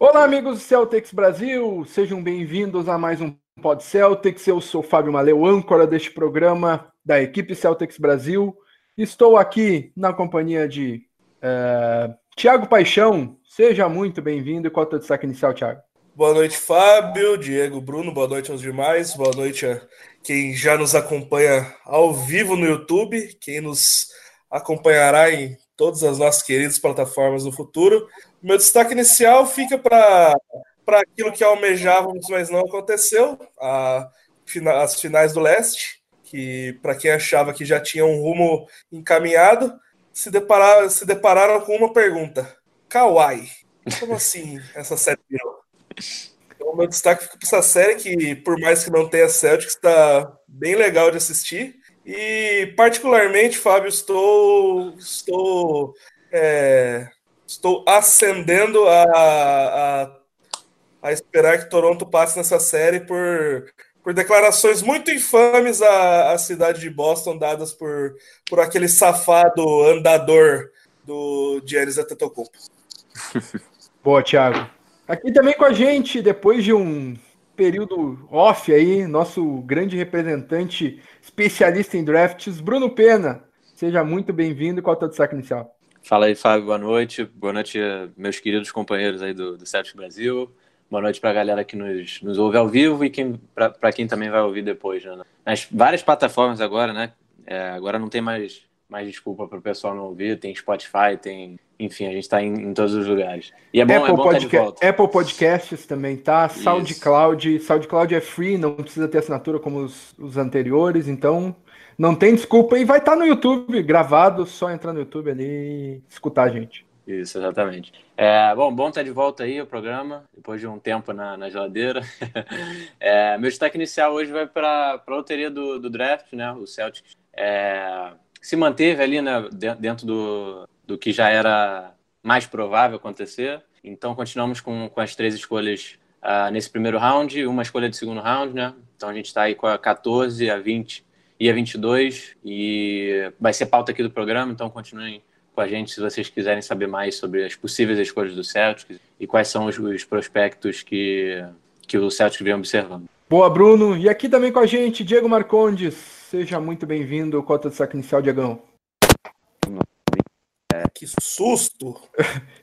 Olá, amigos do Celtics Brasil, sejam bem-vindos a mais um Pod Celtics. Eu sou Fábio Maleu, âncora deste programa da equipe Celtics Brasil. Estou aqui na companhia de uh, Tiago Paixão. Seja muito bem-vindo. E qual é o teu destaque inicial, Tiago? Boa noite, Fábio, Diego, Bruno. Boa noite aos demais. Boa noite a quem já nos acompanha ao vivo no YouTube, quem nos acompanhará em todas as nossas queridas plataformas no futuro. Meu destaque inicial fica para aquilo que almejávamos, mas não aconteceu, a, as finais do leste, que para quem achava que já tinha um rumo encaminhado, se, deparar, se depararam com uma pergunta: Kawhi, como assim essa série virou? Então, meu destaque fica para essa série que, por mais que não tenha Celtics, está bem legal de assistir. E, particularmente, Fábio, estou, estou é, estou ascendendo a, a, a, esperar que Toronto passe nessa série por, por declarações muito infames à, à cidade de Boston, dadas por, por aquele safado andador do Giannis Antetokounmpo. Boa, Thiago. Aqui também com a gente, depois de um período off aí, nosso grande representante especialista em drafts, Bruno Pena. Seja muito bem-vindo. Qual é o teu destaque inicial? Fala aí, Fábio, boa noite. Boa noite, meus queridos companheiros aí do, do Brasil. Boa noite para a galera que nos, nos ouve ao vivo e para quem também vai ouvir depois. Né? Nas várias plataformas agora, né? É, agora não tem mais, mais desculpa para o pessoal não ouvir. Tem Spotify, tem. Enfim, a gente está em, em, todos os lugares. E é bom, Apple, é bom Podca Apple Podcasts também tá. SoundCloud. SoundCloud é free, não precisa ter assinatura como os, os anteriores. Então, não tem desculpa e vai estar tá no YouTube gravado, só entrar no YouTube ali e escutar a gente. Isso, exatamente. É, bom, bom estar de volta aí o programa, depois de um tempo na, na geladeira. é, meu destaque inicial hoje vai para a loteria do, do, draft, né? O Celtics é, se manteve ali, né, dentro do, do que já era mais provável acontecer. Então, continuamos com, com as três escolhas uh, nesse primeiro round, uma escolha de segundo round, né? Então, a gente está aí com a 14, a 20 e a 22 e vai ser pauta aqui do programa, então continuem com a gente se vocês quiserem saber mais sobre as possíveis escolhas do Celtics e quais são os, os prospectos que, que o Celtics vem observando. Boa, Bruno. E aqui também com a gente, Diego Marcondes. Seja muito bem-vindo. Cota de saque inicial, Diegão. Que susto!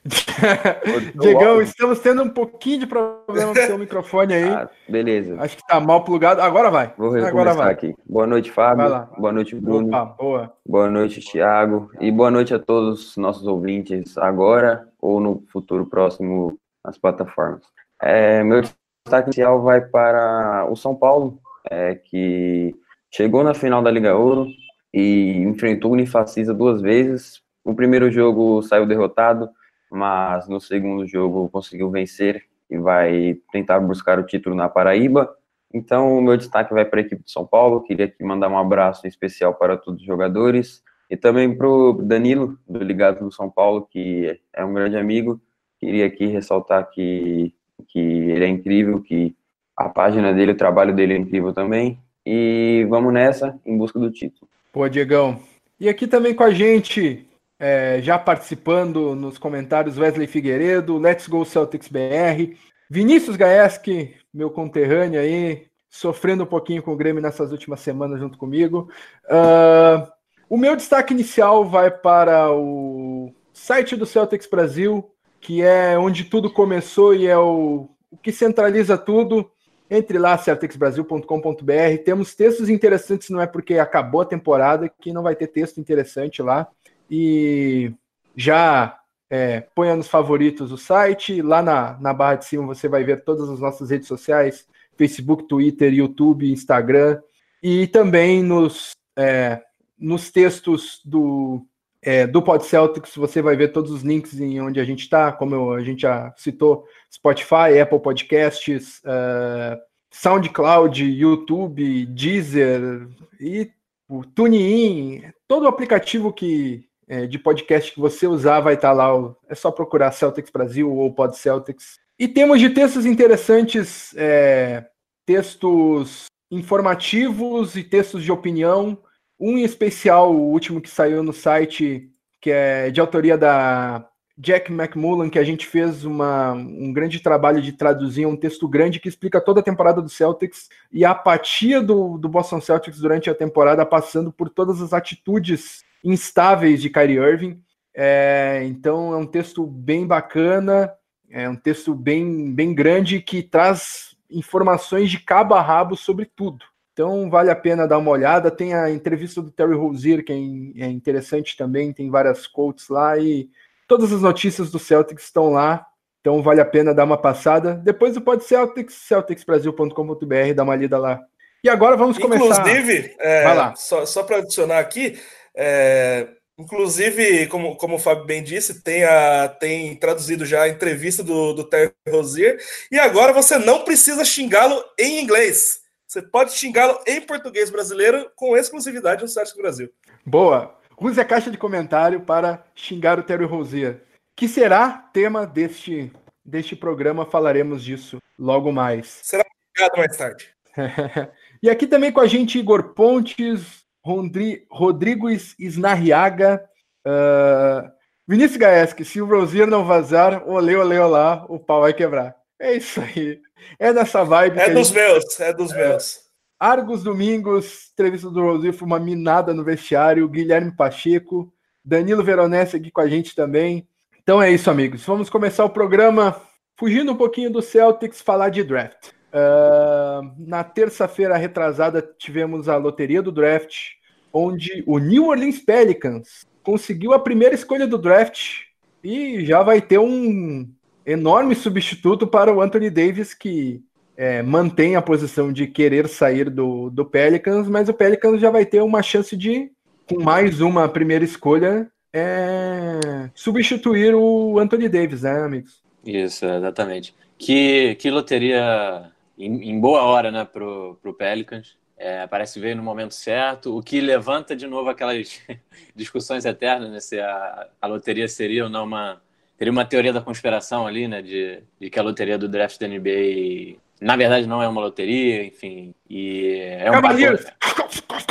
Diegão, estamos tendo um pouquinho de problema com o seu microfone aí. Ah, beleza. Acho que está mal plugado. Agora vai. Vou agora vai. aqui. Boa noite, Fábio. Boa noite, Bruno. Opa, boa. Boa noite, Thiago. E boa noite a todos os nossos ouvintes agora ou no futuro próximo nas plataformas. É, meu destaque inicial vai para o São Paulo, é, que chegou na final da Liga Ouro e enfrentou o Unifacisa duas vezes no primeiro jogo saiu derrotado, mas no segundo jogo conseguiu vencer e vai tentar buscar o título na Paraíba. Então, o meu destaque vai para a equipe de São Paulo. Queria aqui mandar um abraço especial para todos os jogadores e também para o Danilo, do Ligado no São Paulo, que é um grande amigo. Queria aqui ressaltar que, que ele é incrível, que a página dele, o trabalho dele é incrível também. E vamos nessa, em busca do título. Pô, Diegão. E aqui também com a gente, é, já participando nos comentários Wesley Figueiredo, Let's Go Celtics BR, Vinícius Gaeski, meu conterrâneo aí, sofrendo um pouquinho com o Grêmio nessas últimas semanas junto comigo. Uh, o meu destaque inicial vai para o site do Celtics Brasil, que é onde tudo começou e é o, o que centraliza tudo. Entre lá, celticsbrasil.com.br. Temos textos interessantes, não é porque acabou a temporada que não vai ter texto interessante lá e já é, ponha nos favoritos o site. Lá na, na barra de cima você vai ver todas as nossas redes sociais: Facebook, Twitter, YouTube, Instagram. E também nos, é, nos textos do, é, do Pod Celtics você vai ver todos os links em onde a gente está, como a gente já citou: Spotify, Apple Podcasts, uh, SoundCloud, YouTube, Deezer e o TuneIn, todo o aplicativo que de podcast que você usar vai estar tá lá. É só procurar Celtics Brasil ou Pod Celtics. E temos de textos interessantes, é, textos informativos e textos de opinião. Um em especial, o último que saiu no site, que é de autoria da Jack McMullen, que a gente fez uma, um grande trabalho de traduzir um texto grande que explica toda a temporada do Celtics e a apatia do, do Boston Celtics durante a temporada, passando por todas as atitudes instáveis de Kyrie Irving. É, então é um texto bem bacana, é um texto bem, bem grande que traz informações de cabo a rabo sobre tudo. Então vale a pena dar uma olhada. Tem a entrevista do Terry Rozier, que é, é interessante também, tem várias quotes lá e todas as notícias do Celtics estão lá. Então vale a pena dar uma passada. Depois do Pod Celtics, celticsbrasil.com.br, dá uma lida lá. E agora vamos começar. Inclusive, é, só, só para adicionar aqui, é, inclusive, como, como o Fábio bem disse, tem, a, tem traduzido já a entrevista do, do Terry Rozier. E agora você não precisa xingá-lo em inglês. Você pode xingá-lo em português brasileiro com exclusividade no site do Brasil. Boa. Use a caixa de comentário para xingar o Terry Rosier, que será tema deste, deste programa. Falaremos disso logo mais. Será xingado mais tarde. e aqui também com a gente Igor Pontes, Rodri, Rodrigo Snarriaga, uh, Vinícius Gaeschi. Se o Rosier não vazar, olê, olê, olá, o pau vai quebrar. É isso aí. É nessa vibe. É dos gente... meus, é dos é. meus. Argos Domingos, entrevista do Rosif, uma minada no vestiário. Guilherme Pacheco, Danilo Veronese aqui com a gente também. Então é isso, amigos. Vamos começar o programa fugindo um pouquinho do Celtics, falar de draft. Uh, na terça-feira retrasada tivemos a loteria do draft, onde o New Orleans Pelicans conseguiu a primeira escolha do draft e já vai ter um enorme substituto para o Anthony Davis, que é, mantém a posição de querer sair do, do Pelicans, mas o Pelicans já vai ter uma chance de, com mais uma primeira escolha, é, substituir o Anthony Davis, né, amigos? Isso, exatamente. Que, que loteria em, em boa hora, né, pro, pro Pelicans. É, parece ver no momento certo, o que levanta de novo aquelas discussões eternas, né, se a, a loteria seria ou não uma, teria uma teoria da conspiração ali, né? De, de que a loteria do draft da NBA, na verdade, não é uma loteria, enfim. E é um. Cavaliers!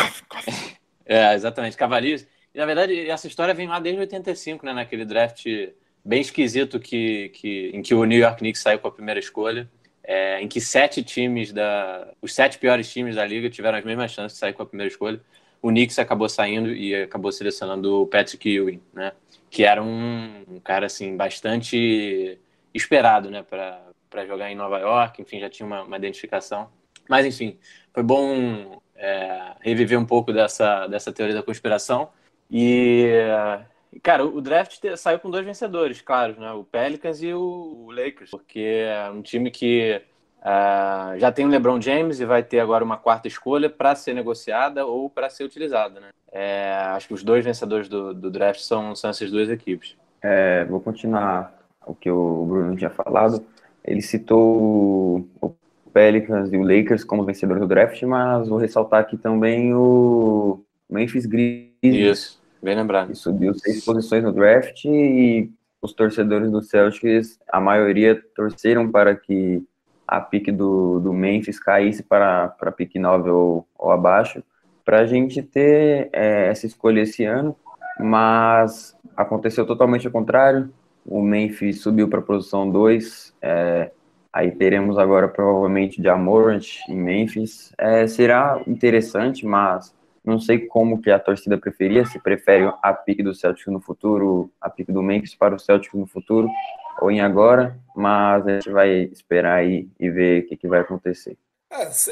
é, exatamente, Cavaliers. E, na verdade, essa história vem lá desde 85, né? Naquele draft bem esquisito que, que, em que o New York Knicks saiu com a primeira escolha. É, em que sete times da. Os sete piores times da liga tiveram as mesmas chances de sair com a primeira escolha. O Knicks acabou saindo e acabou selecionando o Patrick Ewing, né? que era um, um cara assim bastante esperado, né, para jogar em Nova York. Enfim, já tinha uma, uma identificação. Mas enfim, foi bom é, reviver um pouco dessa dessa teoria da conspiração e Cara, o draft saiu com dois vencedores, claro, né? O Pelicans e o Lakers, porque é um time que Uh, já tem o LeBron James e vai ter agora uma quarta escolha para ser negociada ou para ser utilizada. Né? É, acho que os dois vencedores do, do draft são, são essas duas equipes. É, vou continuar o que o Bruno tinha falado. Ele citou o Pelicans e o Lakers como vencedores do draft, mas vou ressaltar aqui também o Memphis Grizzlies. Isso, bem lembrado. Que subiu seis posições no draft e os torcedores do Celtics, a maioria torceram para que a pique do, do Memphis caísse para, para pique 9 ou, ou abaixo, para a gente ter é, essa escolha esse ano, mas aconteceu totalmente ao contrário. O Memphis subiu para a posição 2, é, aí teremos agora provavelmente Jamorant em Memphis. É, será interessante, mas não sei como que a torcida preferia, se prefere a pique do Celtic no futuro, a pique do Memphis para o Celtic no futuro, ou em agora, mas a gente vai esperar aí e ver o que, que vai acontecer.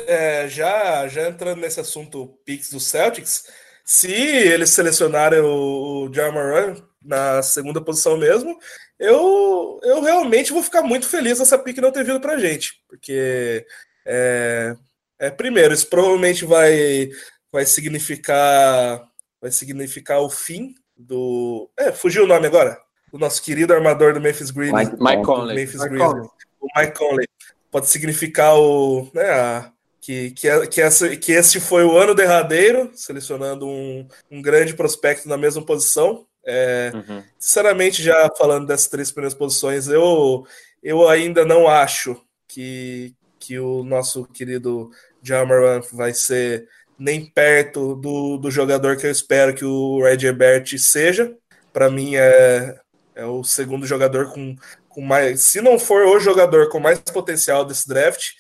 É, já, já entrando nesse assunto Pix do Celtics, se eles selecionarem o, o Jamaran na segunda posição mesmo, eu, eu realmente vou ficar muito feliz essa pique não ter vindo pra gente, porque é, é, primeiro, isso provavelmente vai, vai significar vai significar o fim do. É, fugiu o nome agora? o nosso querido armador do Memphis Grizzlies. Mike, Mike Conley. Memphis Mike Conley. O Mike Conley. Pode significar o, né, a, que, que, que, essa, que esse foi o ano derradeiro, selecionando um, um grande prospecto na mesma posição. É, uhum. Sinceramente, já falando dessas três primeiras posições, eu, eu ainda não acho que, que o nosso querido Jamaran vai ser nem perto do, do jogador que eu espero que o Red Ebert seja. Para mim, é, É o segundo jogador com, com mais. Se não for o jogador com mais potencial desse draft,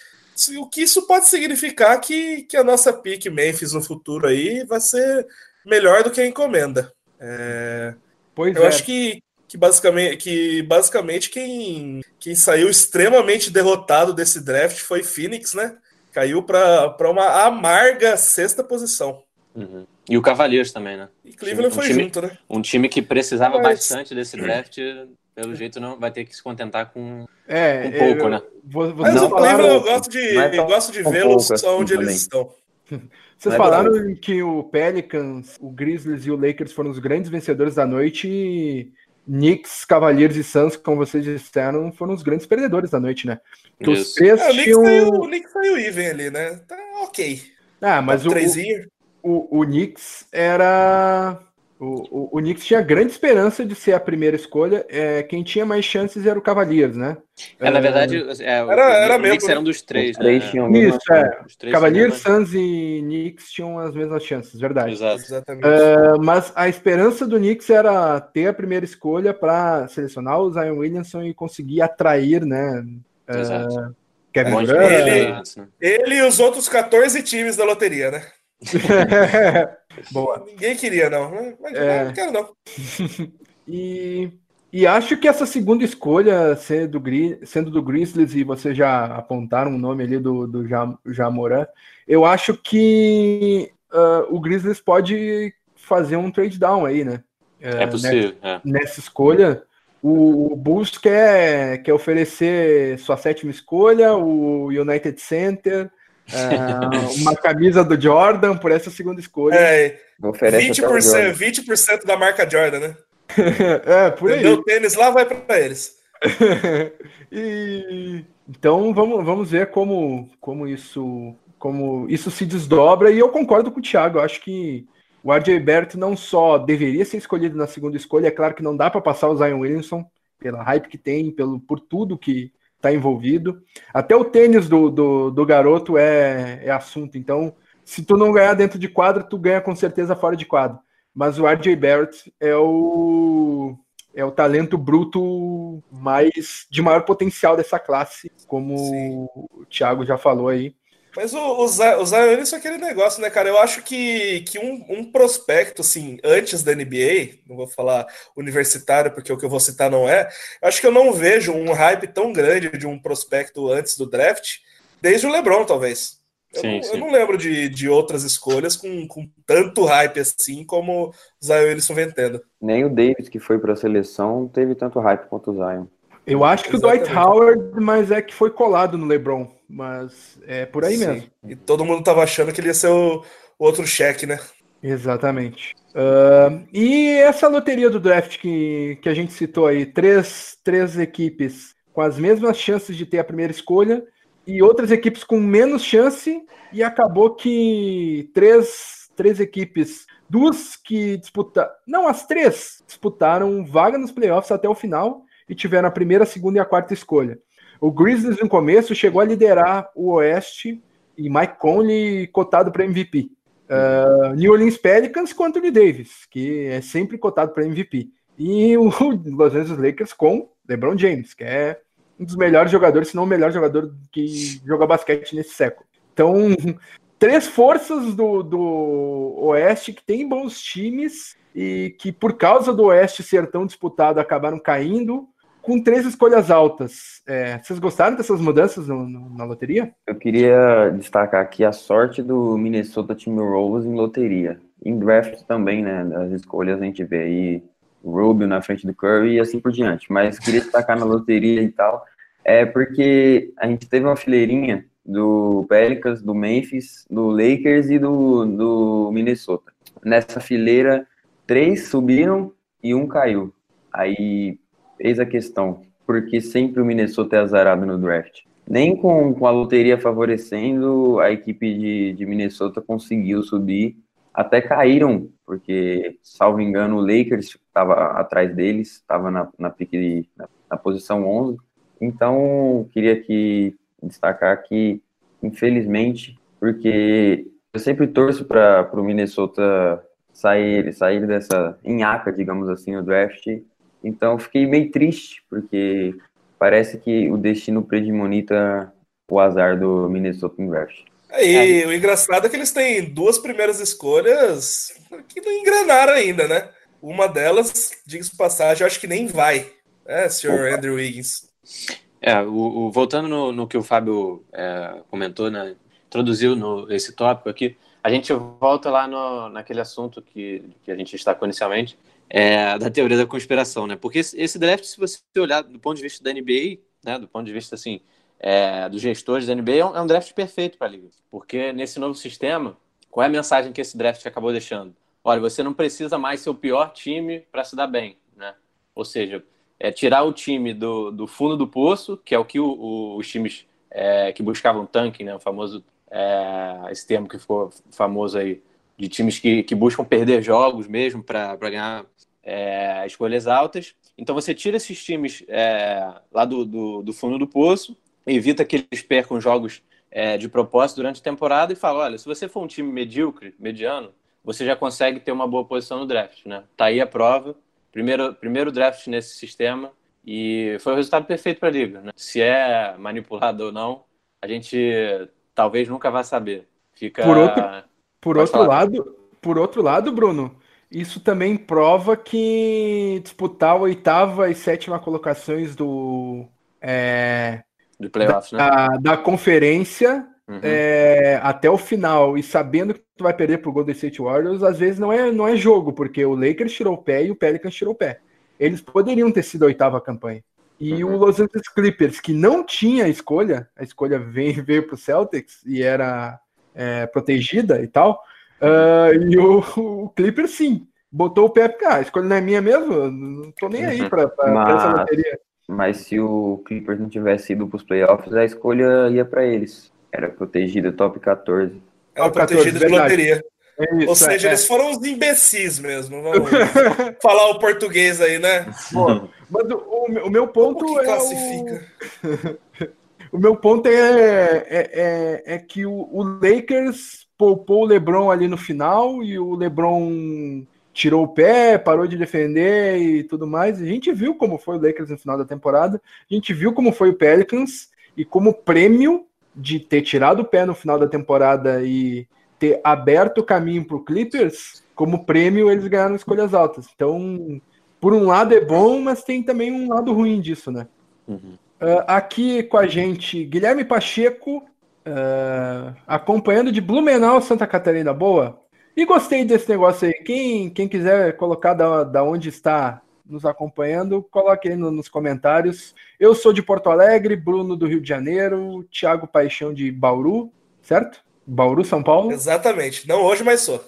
o que isso pode significar que, que a nossa pick Memphis no futuro aí vai ser melhor do que a encomenda. É, pois eu é. acho que, que basicamente, que basicamente quem, quem saiu extremamente derrotado desse draft foi Phoenix, né? Caiu para uma amarga sexta posição. Uhum. E o Cavaliers também, né? E Cleveland um foi time, junto, né? Um time que precisava Mas... bastante desse draft, pelo jeito não vai ter que se contentar com é, um pouco, eu, né? Mas não, o Cleveland eu gosto de, é gosto de vê-los assim onde eles estão. Vocês é falaram que o Pelicans, o Grizzlies e o Lakers foram os grandes vencedores da noite e Knicks, Cavaliers e Suns, como vocês disseram, foram os grandes perdedores da noite, né? Os três é, o Knicks tinham... saiu, o Knicks saiu even ali, né? Tá ok. Ah, mas o, o, o Knicks era o, o, o, Knicks tinha grande esperança de ser a primeira escolha. É, quem tinha mais chances era o Cavaliers, né? É, na verdade, é, era, era o Knicks era um dos três. Os três né? tinham Isso, é. Cavaliers, Suns e Knicks tinham as mesmas chances, verdade. Exato. Exatamente. Uh, mas a esperança do Knicks era ter a primeira escolha para selecionar o Zion Williamson e conseguir atrair, né? Exato. Uh, Kevin Durant. Ele, ele e os outros 14 times da loteria, né? Boa. Ninguém queria, não. Mas é... não quero, não. e, e acho que essa segunda escolha, sendo do, sendo do Grizzlies, e vocês já apontaram o nome ali do, do Jamoran, eu acho que uh, o Grizzlies pode fazer um trade down aí, né? É, é possível. Nessa, é. nessa escolha. O, Bulls quer, quer oferecer sua sétima escolha, o United Center, Uh, uma camisa do Jordan por essa segunda escolha. É, 20%, 20% da marca Jordan, né? é, por aí. O tênis lá vai para eles. e, então vamos, vamos ver como, como, isso, como isso se desdobra. E eu concordo com o Thiago. Acho que o RJ Barrett não só deveria ser escolhido na segunda escolha, é claro que não dá para passar o Zion Williamson pela hype que tem, pelo, por tudo que, está envolvido. Até o tênis do, do, do garoto é, é, assunto. Então, se tu não ganhar dentro de quadra, tu ganha com certeza fora de quadra. Mas o RJ Barrett é o é o talento bruto mais de maior potencial dessa classe, como Sim. o Thiago já falou aí. Mas o, o, o Zion é aquele negócio, né, cara? Eu acho que, que um, um, prospecto, assim, antes da NBA, não vou falar universitário, porque o que eu vou citar não é, acho que eu não vejo um hype tão grande de um prospecto antes do draft, desde o LeBron, talvez. Eu, sim, não, sim. eu não, lembro de, de outras escolhas com, com tanto hype assim como o Zion Wilson vem tendo. Nem o Davis, que foi para a seleção, teve tanto hype quanto o Zion. Eu acho que Exatamente. o Dwight Howard, mas é que foi colado no LeBron. Mas é por aí Sim. mesmo. E todo mundo tava achando que ele ia ser o, o outro cheque, né? Exatamente. Uh, e essa loteria do draft que, que a gente citou aí, três, três equipes com as mesmas chances de ter a primeira escolha e outras equipes com menos chance, e acabou que três, três equipes, duas que disputaram, não, as três disputaram vaga nos playoffs até o final e tiveram a primeira, a segunda e a quarta escolha. O Grizzlies, no começo, chegou a liderar o Oeste e Mike Conley cotado para MVP. Uh, ah, New Orleans Pelicans com Anthony Davis, que é sempre cotado para MVP. E o Los Angeles Lakers com LeBron James, que é um dos melhores jogadores, se não o melhor jogador que joga basquete nesse século. Então, três forças do, do Oeste que tem bons times e que, por causa do Oeste ser tão disputado, acabaram caindo com três escolhas altas. É, vocês gostaram dessas mudanças no, no, na loteria? Eu queria destacar aqui a sorte do Minnesota Timberwolves em loteria. Em draft também, né? As escolhas a gente vê aí Rubio na frente do Curry e assim por diante. Mas queria destacar na loteria e tal, é porque a gente teve uma fileirinha do Pelicans, do Memphis, do Lakers e do, do Minnesota. Nessa fileira, três subiram e um caiu. Aí Eis a questão, porque sempre o Minnesota é azarado no draft. Nem com, com a loteria favorecendo, a equipe de, de Minnesota conseguiu subir. Até caíram, porque, salvo engano, o Lakers estava atrás deles, estava na, na, na, na posição 11. Então, queria aqui destacar que, infelizmente, porque eu sempre torço para o Minnesota sair, sair dessa enhaca, digamos assim, no draft Então fiquei meio triste, porque parece que o destino predimonita o azar do Minnesota Invest. Aí, é. o engraçado é que eles têm duas primeiras escolhas que não engrenaram ainda, né? Uma delas, diga-se passagem, eu acho que nem vai, né, senhor Opa. Andrew Wiggins? É, o, o voltando no, no, que o Fábio é, comentou, né, introduziu no, esse tópico aqui, a gente volta lá no, naquele assunto que, que a gente destacou inicialmente, é, da teoria da conspiração, né? Porque esse, draft, se você olhar do ponto de vista da NBA, né, do ponto de vista assim, é, dos gestores da NBA, é um, é um draft perfeito para a liga. Porque nesse novo sistema, qual é a mensagem que esse draft acabou deixando? Olha, você não precisa mais ser o pior time para se dar bem, né? Ou seja, é tirar o time do, do fundo do poço, que é o que o, o, os times é, que buscavam tanque, né? O famoso é, esse termo que ficou famoso aí de times que, que buscam perder jogos mesmo para ganhar é, escolhas altas. Então você tira esses times é, lá do, do, do, fundo do poço evita que eles percam jogos é, de propósito durante a temporada e fala: olha, se você for um time medíocre, mediano, você já consegue ter uma boa posição no draft, né? Tá aí a prova. Primeiro, primeiro draft nesse sistema e foi o resultado perfeito para a liga. Né? Se é manipulado ou não, a gente talvez nunca vá saber. Fica. Por outro, por outro lado, por outro lado, Bruno, isso também prova que disputar a oitava e sétima colocações do é, de playoffs, da, né? Da conferência uhum. é, até o final e sabendo que tu vai perder pro Golden State Warriors, às vezes não é, não é jogo, porque o Lakers tirou o pé e o Pelicans tirou o pé. Eles poderiam ter sido a oitava campanha. E uhum. o Los Angeles Clippers, que não tinha escolha, a escolha veio, veio pro Celtics e era é, protegida e tal, uh, e o, o Clippers sim, botou o pé, ah, a escolha não é minha mesmo, não tô nem aí para Mas... essa loteria. Mas se o Clippers não tivesse ido para os playoffs, a escolha ia para eles. Era protegida top 14. Era protegida de loteria. É isso, Ou seja, é. eles foram uns imbecis mesmo. Vamos falar o português aí, né? Bom, mas o, o, meu ponto Como que é. Classifica? O... o meu ponto é, é, é, é que o, o Lakers poupou o LeBron ali no final e o LeBron tirou o pé, parou de defender e tudo mais. A gente viu como foi o Lakers no final da temporada, a gente viu como foi o Pelicans e como prêmio de ter tirado o pé no final da temporada e ter aberto o caminho para o Clippers, como prêmio eles ganharam escolhas altas. Então, por um lado é bom, mas tem também um lado ruim disso, né? Uhum. Uh, aqui com a gente, Guilherme Pacheco, uh, acompanhando de Blumenau, Santa Catarina. Boa. E gostei desse negócio aí. Quem, quem quiser colocar da, da onde está nos acompanhando, coloque aí no, nos comentários. Eu sou de Porto Alegre, Bruno do Rio de Janeiro, Thiago Paixão de Bauru, certo? Bauru, São Paulo? Exatamente. Não hoje, mas sou.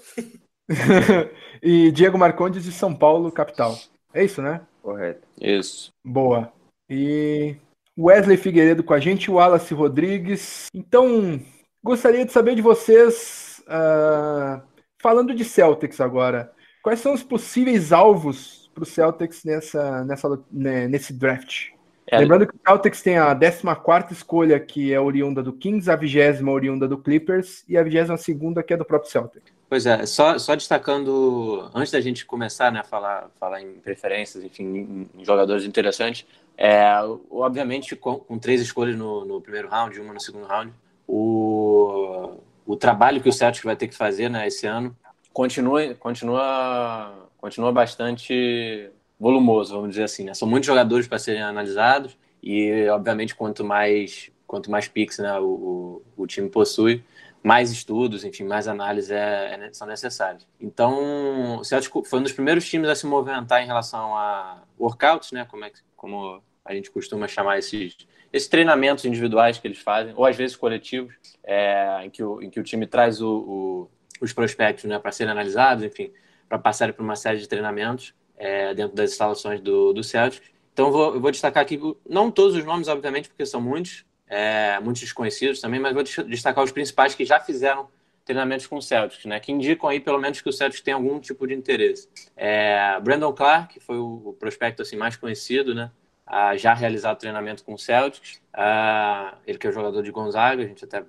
e Diego Marcondes de São Paulo, capital. É isso, né? Correto. Isso. Boa. E Wesley Figueiredo com a gente, o Wallace Rodrigues. Então, gostaria de saber de vocês. Uh Falando de Celtics agora, quais são os possíveis alvos para o Celtics nessa, nessa, né, nesse draft? É. Lembrando que o Celtics tem a 14 escolha, que é oriunda do Kings, a 20 oriunda do Clippers, e a 22 que é do próprio Celtics. Pois é, só, só destacando, antes da gente começar né, a falar, falar em preferências, enfim, em jogadores interessantes, é, obviamente com, com três escolhas no, no, primeiro round, uma no segundo round, o, o trabalho que o Celtic vai ter que fazer né, esse ano continua, continua, continua bastante volumoso, vamos dizer assim. Né? São muitos jogadores para serem analisados e, obviamente, quanto mais quanto mais picks né, o, o, o, time possui, mais estudos, enfim, mais análises é, é, são necessárias. Então, o Celtic foi um dos primeiros times a se movimentar em relação a workouts, né, como, é, como a gente costuma chamar esses esses treinamentos individuais que eles fazem, ou às vezes coletivos, é, em, que o, em que o time traz o, o, os prospectos né, para serem analisados, enfim, para passarem por uma série de treinamentos é, dentro das instalações do, do Celtic. Então, vou, eu vou destacar aqui, não todos os nomes, obviamente, porque são muitos, é, muitos desconhecidos também, mas vou destacar os principais que já fizeram treinamentos com o Celtics, né, que indicam aí pelo menos que o Celtics tem algum tipo de interesse. É, Brandon Clark, foi o, prospecto assim mais conhecido, né, uh, já realizado treinamento com o Celtics. Uh, ele que é jogador de Gonzaga, a gente até uh,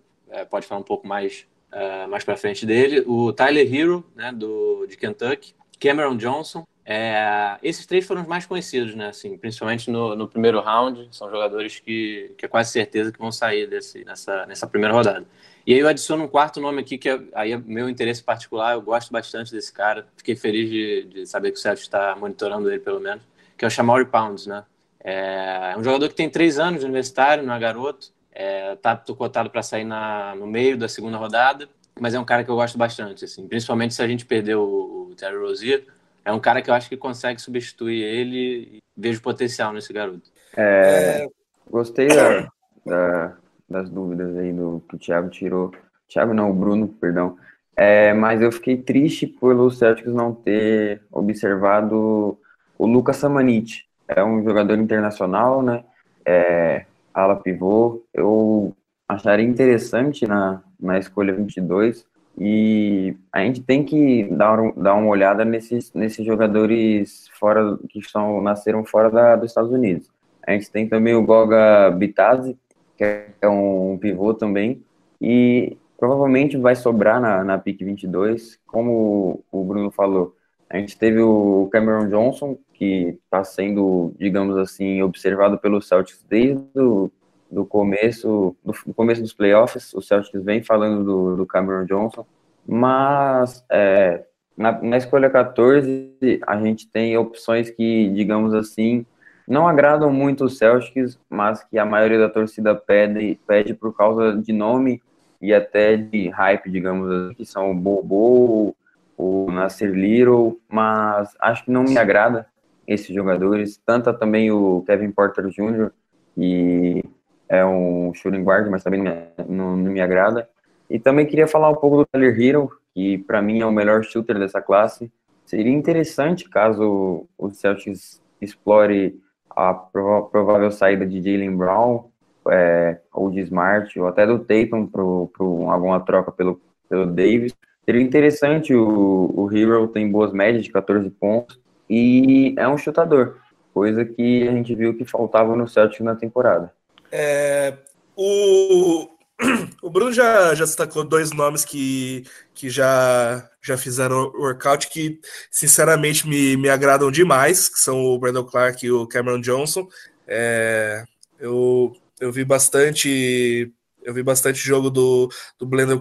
pode falar um pouco mais, uh, mais para frente dele. O Tyler Hero, né, do, de Kentucky. Cameron Johnson, É, esses três foram os mais conhecidos, né? Assim, principalmente no, no, primeiro round, são jogadores que, que é quase certeza que vão sair desse, nessa, nessa primeira rodada. E aí eu adiciono um quarto nome aqui, que é, aí é meu interesse particular, eu gosto bastante desse cara, fiquei feliz de, de saber que o Celtics está monitorando ele pelo menos, que é o Shamari Pounds, né? É, é um jogador que tem três anos de universitário, não é garoto, é, tá cotado para sair na, no meio da segunda rodada, mas é um cara que eu gosto bastante, assim, principalmente se a gente perder o, o Terry Rozier, é um cara que eu acho que consegue substituir ele e vejo potencial nesse garoto. É, é... Gostei da, da, das dúvidas aí do que o Thiago tirou. Thiago não, o Bruno, perdão. É, mas eu fiquei triste pelo Celtics não ter observado o Lucas Samanit. É um jogador internacional, né? É, ala pivô. Eu acharia interessante na, na escolha 22 e a gente tem que dar, dar uma olhada nesses, nesses jogadores fora que estão, nasceram fora da, dos Estados Unidos. A gente tem também o Goga Bitazzi, que é um pivô também, e provavelmente vai sobrar na, na PIC 22, como o Bruno falou. A gente teve o Cameron Johnson, que está sendo, digamos assim, observado pelo Celtics desde o do começo, do começo dos playoffs, o Celtics vem falando do, do Cameron Johnson, mas é, na, na, escolha 14 a gente tem opções que, digamos assim, não agradam muito os Celtics, mas que a maioria da torcida pede, pede por causa de nome e até de hype, digamos assim, que são o Bobo, o Nasser Little, mas acho que não me agrada esses jogadores, tanto também o Kevin Porter Jr., e é um shooting guard, mas também não me, não, não me agrada. E também queria falar um pouco do Tyler Hero, que para mim é o melhor shooter dessa classe. Seria interessante caso o Celtics explore a provável saída de Jalen Brown, é, ou de Smart, ou até do Tatum para alguma troca pelo, pelo Davis. Seria interessante, o, o Hero tem boas médias de 14 pontos e é um chutador, coisa que a gente viu que faltava no Celtics na temporada. É, o, o Bruno já, já destacou dois nomes que, que já, já fizeram workout que, sinceramente, me, me agradam demais, que são o Brandon Clark e o Cameron Johnson. É, eu, eu vi bastante eu vi bastante jogo do, do, Brandon,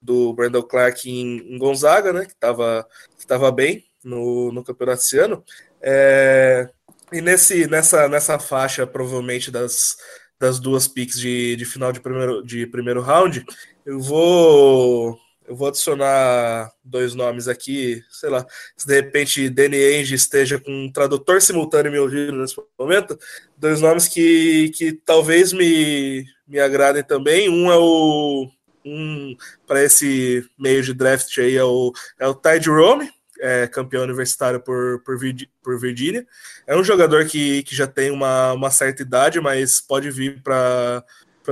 do Brandon Clark em, em Gonzaga, né, que estava que tava bem no, no campeonato esse ano. É, e nesse, nessa, nessa faixa, provavelmente, das, das duas picks de, de final de primeiro, de primeiro round, eu vou eu vou adicionar dois nomes aqui, sei lá, se de repente Danny Ainge esteja com um tradutor simultâneo me ouvindo nesse momento, dois nomes que, que talvez me, me agradem também. Um é o um para esse meio de draft aí é o, é o Ty Jerome, é, campeão universitário por, por, por Virgínia. É um jogador que, que já tem uma, uma certa idade, mas pode vir para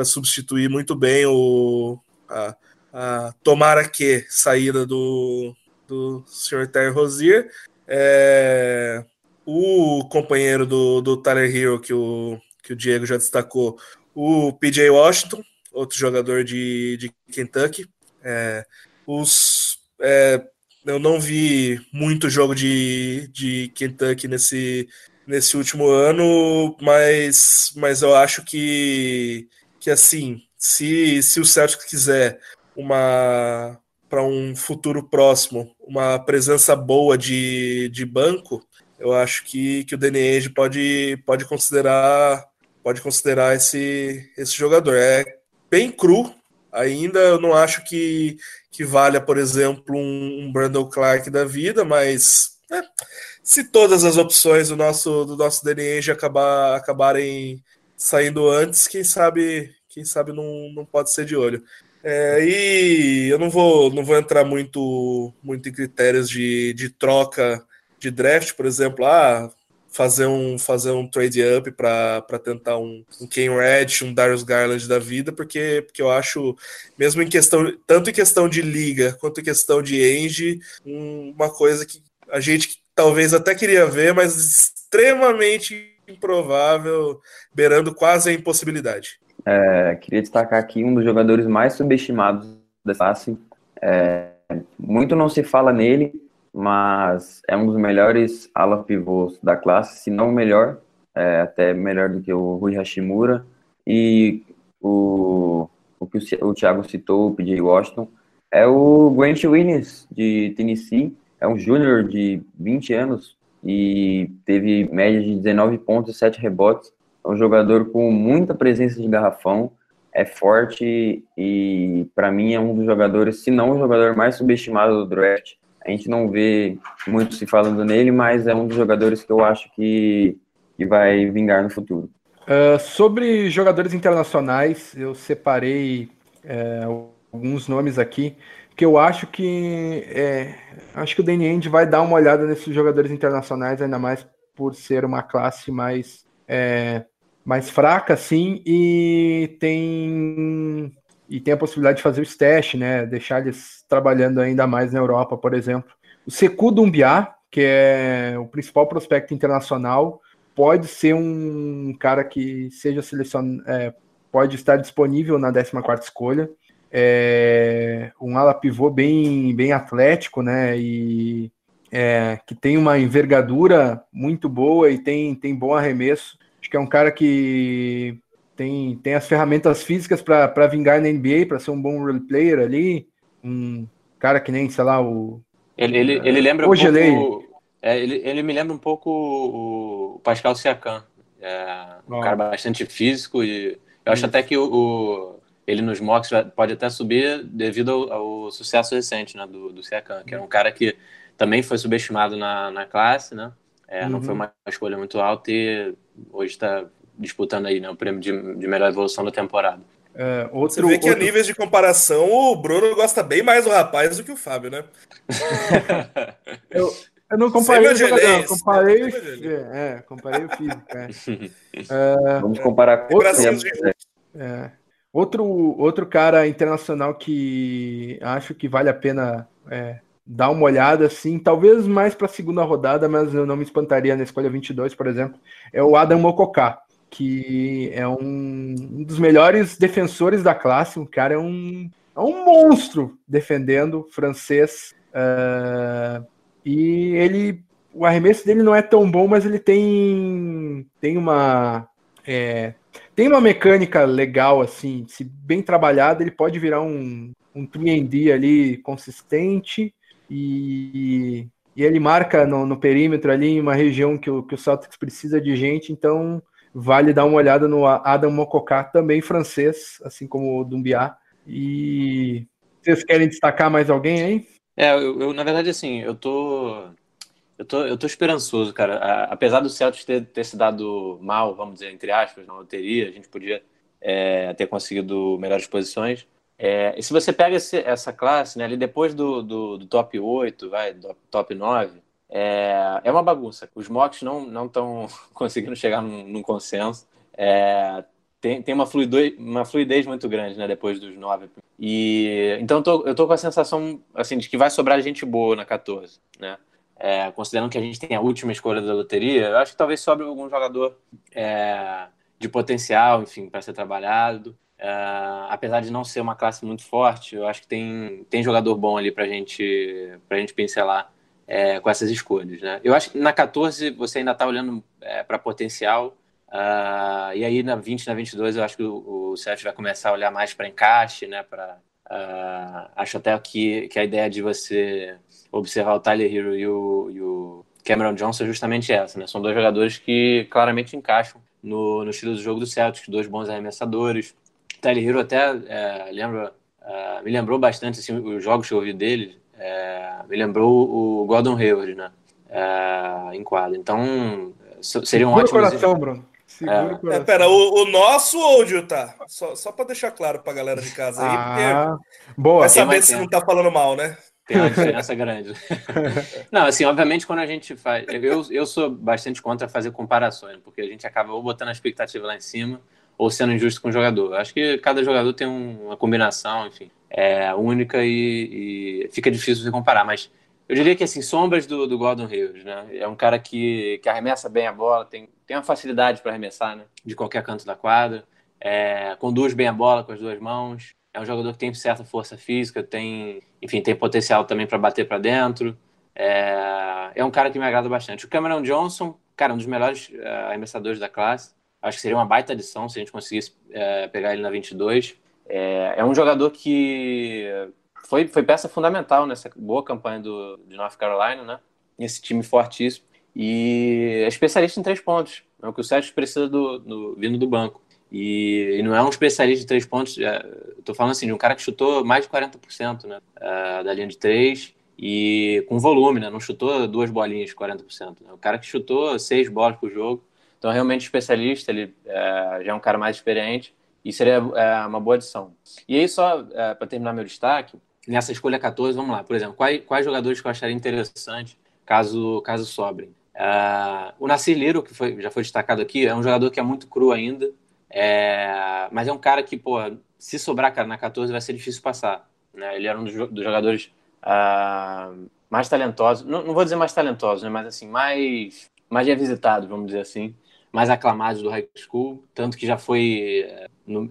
substituir muito bem o a, a tomara que saída do, do Sr. Terry Rozier. É, o companheiro do, do Tyler Hero, que o, que o Diego já destacou, o PJ Washington, outro jogador de, de Kentucky. É, os, é, eu não vi muito jogo de, de Kentucky nesse, nesse último ano, mas, mas eu acho que, que assim, se, se o Celtic quiser uma para um futuro próximo, uma presença boa de, de banco, eu acho que, que o Danny pode, pode considerar pode considerar esse, esse jogador. É bem cru ainda, eu não acho que, que valha, por exemplo, um, um Brandon Clark da vida, mas é, se todas as opções do nosso, do nosso DNA acabar, acabarem saindo antes, quem sabe, quem sabe não, não pode ser de olho. É, e eu não vou, não vou entrar muito, muito em critérios de, de troca de draft, por exemplo, ah, fazer um, fazer um trade up para tentar um, um Ken Red, um Darius Garland da vida, porque, porque eu acho, mesmo em questão, tanto em questão de liga quanto em questão de Enge, uma coisa que a gente talvez até queria ver, mas extremamente improvável, beirando quase a impossibilidade. É, queria destacar aqui um dos jogadores mais subestimados da classe. É, muito não se fala nele, mas é um dos melhores ala pivôs da classe, se não o melhor, é, até melhor do que o Rui Hashimura. E o, o que o, o Thiago citou, o PJ Washington, é o Grant Williams, de Tennessee, é um júnior de 20 anos e teve média de 19 pontos e 7 rebotes. É um jogador com muita presença de garrafão, é forte e, para mim, é um dos jogadores, se não o jogador mais subestimado do draft. A gente não vê muito se falando nele, mas é um dos jogadores que eu acho que, que vai vingar no futuro. Uh, sobre jogadores internacionais, eu separei é, alguns nomes aqui que eu acho que é, acho que o Danny Ainge vai dar uma olhada nesses jogadores internacionais, ainda mais por ser uma classe mais é, mais fraca, assim, e tem e tem a possibilidade de fazer o stash, né? Deixar eles trabalhando ainda mais na Europa, por exemplo. O Seku Dumbiá, que é o principal prospecto internacional, pode ser um cara que seja selecionado, é, pode estar disponível na 14 escolha é, um ala pivô bem, bem atlético, né? E é, que tem uma envergadura muito boa e tem, tem bom arremesso. Acho que é um cara que tem, tem as ferramentas físicas para vingar na NBA, para ser um bom role player ali. Um cara que nem, sei lá, o. Ele, ele, ele lembra um pouco. É, ele, ele me lembra um pouco o Pascal Siakam. É, um oh. cara bastante físico e eu acho Isso. até que o, o ele nos mocks pode até subir devido ao, ao sucesso recente né, do, do Siakam, que é um cara que também foi subestimado na, na classe, né? É, uhum. Não foi uhum. uma escolha muito alta e hoje está disputando aí né, o prêmio de, de melhor evolução da temporada. É, outro, Você vê que outro... a níveis de comparação o Bruno gosta bem mais do rapaz do que o Fábio, né? eu, eu não comparei o jogador, comparei, é, comparei o físico. É. é. Vamos comparar com é. Outro, outro cara internacional que acho que vale a pena é, dar uma olhada, assim, talvez mais para a segunda rodada, mas eu não me espantaria na escolha 22, por exemplo, é o Adam Mokoká, que é um, um dos melhores defensores da classe. O cara é um, é um monstro defendendo francês. Uh, e ele, o arremesso dele não é tão bom, mas ele tem, tem uma. É, tem uma mecânica legal, assim, se bem trabalhada, ele pode virar um, um 3D ali consistente e, e ele marca no, no, perímetro ali em uma região que o, que o Celtics precisa de gente, então vale dar uma olhada no Adam Mokoká, também francês, assim como o Dumbiá. E vocês querem destacar mais alguém aí? É, eu, eu, na verdade, assim, eu tô eu tô, eu tô esperançoso, cara. A, apesar do Celtics ter, ter se dado mal, vamos dizer, entre aspas, na loteria, a gente podia é, ter conseguido melhores posições. É, e se você pega esse, essa classe, né, ali depois do, do, do, top 8, vai, do top 9, é, é uma bagunça. Os mocks não estão conseguindo chegar num, num consenso. É, tem, tem uma, fluidez, uma fluidez muito grande, né, depois dos 9. E, então eu tô, eu tô com a sensação, assim, de que vai sobrar gente boa na 14, né? é, considerando que a gente tem a última escolha da loteria, eu acho que talvez sobre algum jogador é, de potencial, enfim, para ser trabalhado. É, apesar de não ser uma classe muito forte, eu acho que tem, tem jogador bom ali para gente, a gente pincelar é, com essas escolhas. Né? Eu acho que na 14 você ainda está olhando é, para potencial, uh, e aí na 20, na 22 eu acho que o, o vai começar a olhar mais para encaixe, né? Pra, uh, acho até que, que a ideia de você observar o Tyler Hero e o, e o Cameron Johnson é justamente essa, né? São dois jogadores que claramente encaixam no, no estilo do jogo do Celtics, dois bons arremessadores. Tyler Hero até é, lembra, é, me lembrou bastante assim, os jogos que eu vi dele, é, me lembrou o Gordon Hayward, né? É, em quadra. Então, seria um ótimo. coração, Bruno. É. é. pera, o, o, nosso ou o Utah? Só, só para deixar claro para a galera de casa aí, ah, porque boa. Vai saber se não tá falando mal, né? Tem uma diferença grande. Não, assim, obviamente, quando a gente faz. Eu, eu sou bastante contra fazer comparações, porque a gente acaba ou botando a expectativa lá em cima ou sendo injusto com o jogador. Acho que cada jogador tem uma combinação, enfim, é única e, e fica difícil de comparar. Mas eu diria que, assim, sombras do, do Gordon Hayward, né? É um cara que, que arremessa bem a bola, tem, tem uma facilidade para arremessar, né? De qualquer canto da quadra. É, conduz bem a bola com as duas mãos é um jogador que tem certa força física, tem, enfim, tem potencial também para bater para dentro. É, é um cara que me agrada bastante. O Cameron Johnson, cara, um dos melhores uh, arremessadores da classe. Acho que seria uma baita adição se a gente conseguisse uh, pegar ele na 22. É, é um jogador que foi, foi peça fundamental nessa boa campanha do, de North Carolina, né? Esse time fortíssimo. E é especialista em três pontos. É o que o Sérgio precisa do, do, vindo do banco. E, e, não é um especialista de três pontos. É, Estou falando assim de um cara que chutou mais de 40% né, uh, da linha de três e com volume, né? Não chutou duas bolinhas de 40%. Né? O cara que chutou seis bolas por jogo. Então, realmente especialista, ele é, já é um cara mais experiente e seria é, uma boa adição. E aí, só é, para terminar meu destaque, nessa escolha 14, vamos lá. Por exemplo, quais, quais jogadores que eu acharia interessante caso, caso sobrem? Uh, o Nasir Liro, que foi, já foi destacado aqui, é um jogador que é muito cru ainda, é, mas é um cara que, pô, se sobrar cara na 14 vai ser difícil passar. Né? Ele era um dos, dos jogadores uh, mais talentosos, não, não, vou dizer mais talentosos, né? mas assim, mais, mais revisitados, vamos dizer assim, mais aclamados do high school, tanto que já foi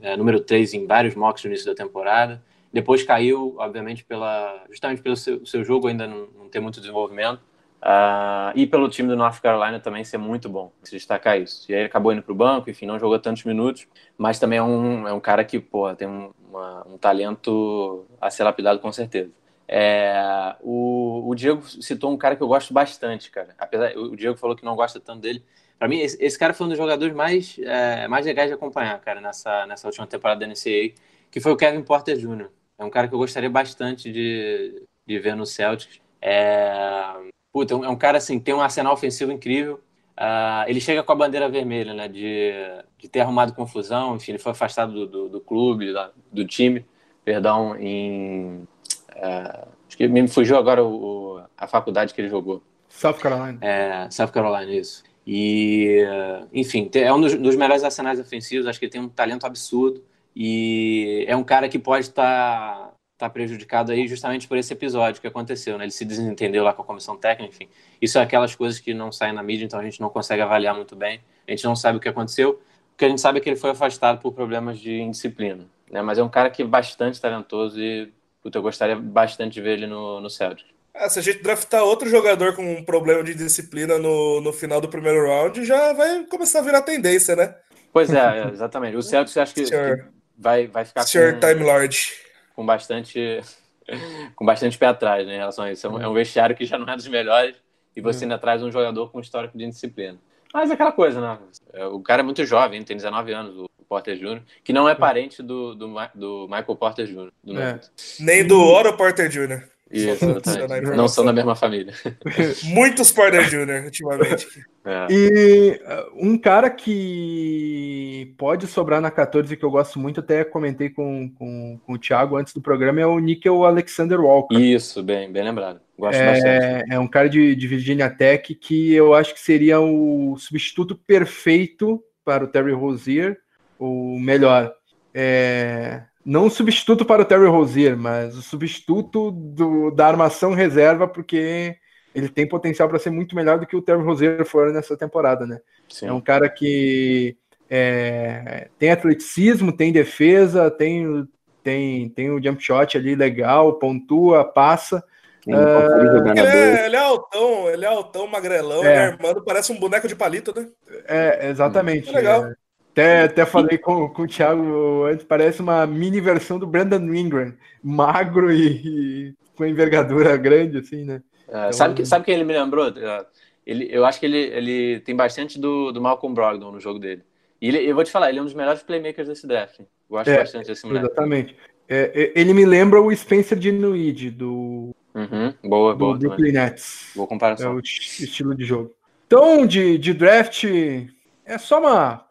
é, número 3 em vários mocks no início da temporada. Depois caiu, obviamente, pela, justamente pelo seu, seu jogo ainda não, não ter muito desenvolvimento. Uh, e pelo time do North Carolina também ser muito bom, se destacar isso. E aí ele acabou indo para o banco, enfim, não jogou tantos minutos, mas também é um, é um cara que, pô, tem um, uma, um talento a ser lapidado com certeza. É, o, o, Diego citou um cara que eu gosto bastante, cara. Apesar, o Diego falou que não gosta tanto dele. Para mim, esse, esse, cara foi um dos jogadores mais, é, mais legais de acompanhar, cara, nessa, nessa última temporada da NCAA, que foi o Kevin Porter Jr. É um cara que eu gostaria bastante de, de ver no Celtics. É, puta, é um cara assim, tem um arsenal ofensivo incrível. Uh, ele chega com a bandeira vermelha, né? De, de ter arrumado confusão. Enfim, ele foi afastado do, do, do clube, do time, perdão, em. Uh, acho que me fugiu agora o, o, a faculdade que ele jogou. South Carolina. É, South Carolina, isso. E, enfim, é um dos, dos melhores arsenais ofensivos. Acho que ele tem um talento absurdo. E é um cara que pode estar. Tá está prejudicado aí justamente por esse episódio que aconteceu, né? Ele se desentendeu lá com a comissão técnica, enfim. Isso é aquelas coisas que não saem na mídia, então a gente não consegue avaliar muito bem. A gente não sabe o que aconteceu. O que a gente sabe é que ele foi afastado por problemas de indisciplina, né? Mas é um cara que é bastante talentoso e puta, eu gostaria bastante de ver ele no, no Celtics. Ah, se a gente draftar outro jogador com um problema de disciplina no, no final do primeiro round, já vai começar a virar tendência, né? Pois é, exatamente. O Celtics acho que, que vai, vai ficar Sr. com... Time Lord com bastante com bastante pé atrás né, em relação a isso. É um, é um vestiário que já não é dos melhores e você ainda traz um jogador com histórico de disciplina. Mas é aquela coisa, né? É, o cara é muito jovem, tem 19 anos, o Porter Jr., que não é parente do, do, do Michael Porter Jr. Do é. Nem do Oro Porter Jr. Isso, não são da mesma família. Muitos Porter Jr. ultimamente. É. E uh, um cara que pode sobrar na 14 que eu gosto muito, até comentei com, com, com o Thiago antes do programa, é o Nickel Alexander Walker. Isso, bem, bem lembrado. Gosto é, bastante. É um cara de, de Virginia Tech que eu acho que seria o substituto perfeito para o Terry Rozier, o melhor. É, não o substituto para o Terry Rozier, mas o substituto do, da armação reserva, porque ele tem potencial para ser muito melhor do que o Terry Rozier foi nessa temporada, né? Sim. É um cara que é, tem atleticismo, tem defesa, tem, tem, tem o jump shot ali legal, pontua, passa. Uh, ele, é, ele, é, altão, ele é altão, magrelão, é. ele é armado, parece um boneco de palito, né? É, exatamente. É legal. É. Até, até falei com, com o Thiago antes, parece uma mini versão do Brandon Ingram, magro e, e com envergadura grande, assim, né? É, então, sabe, que, sabe quem ele me lembrou? É, ele, eu acho que ele, ele tem bastante do, do Malcolm Brogdon no jogo dele. E ele, eu vou te falar, ele é um dos melhores playmakers desse draft. Eu gosto é, bastante desse moleque. Exatamente. É, é ele me lembra o Spencer Dinwiddie do, uhum, boa, do boa, Brooklyn também. Nets. Boa comparação. É o estilo de jogo. Então, de, de draft, é só uma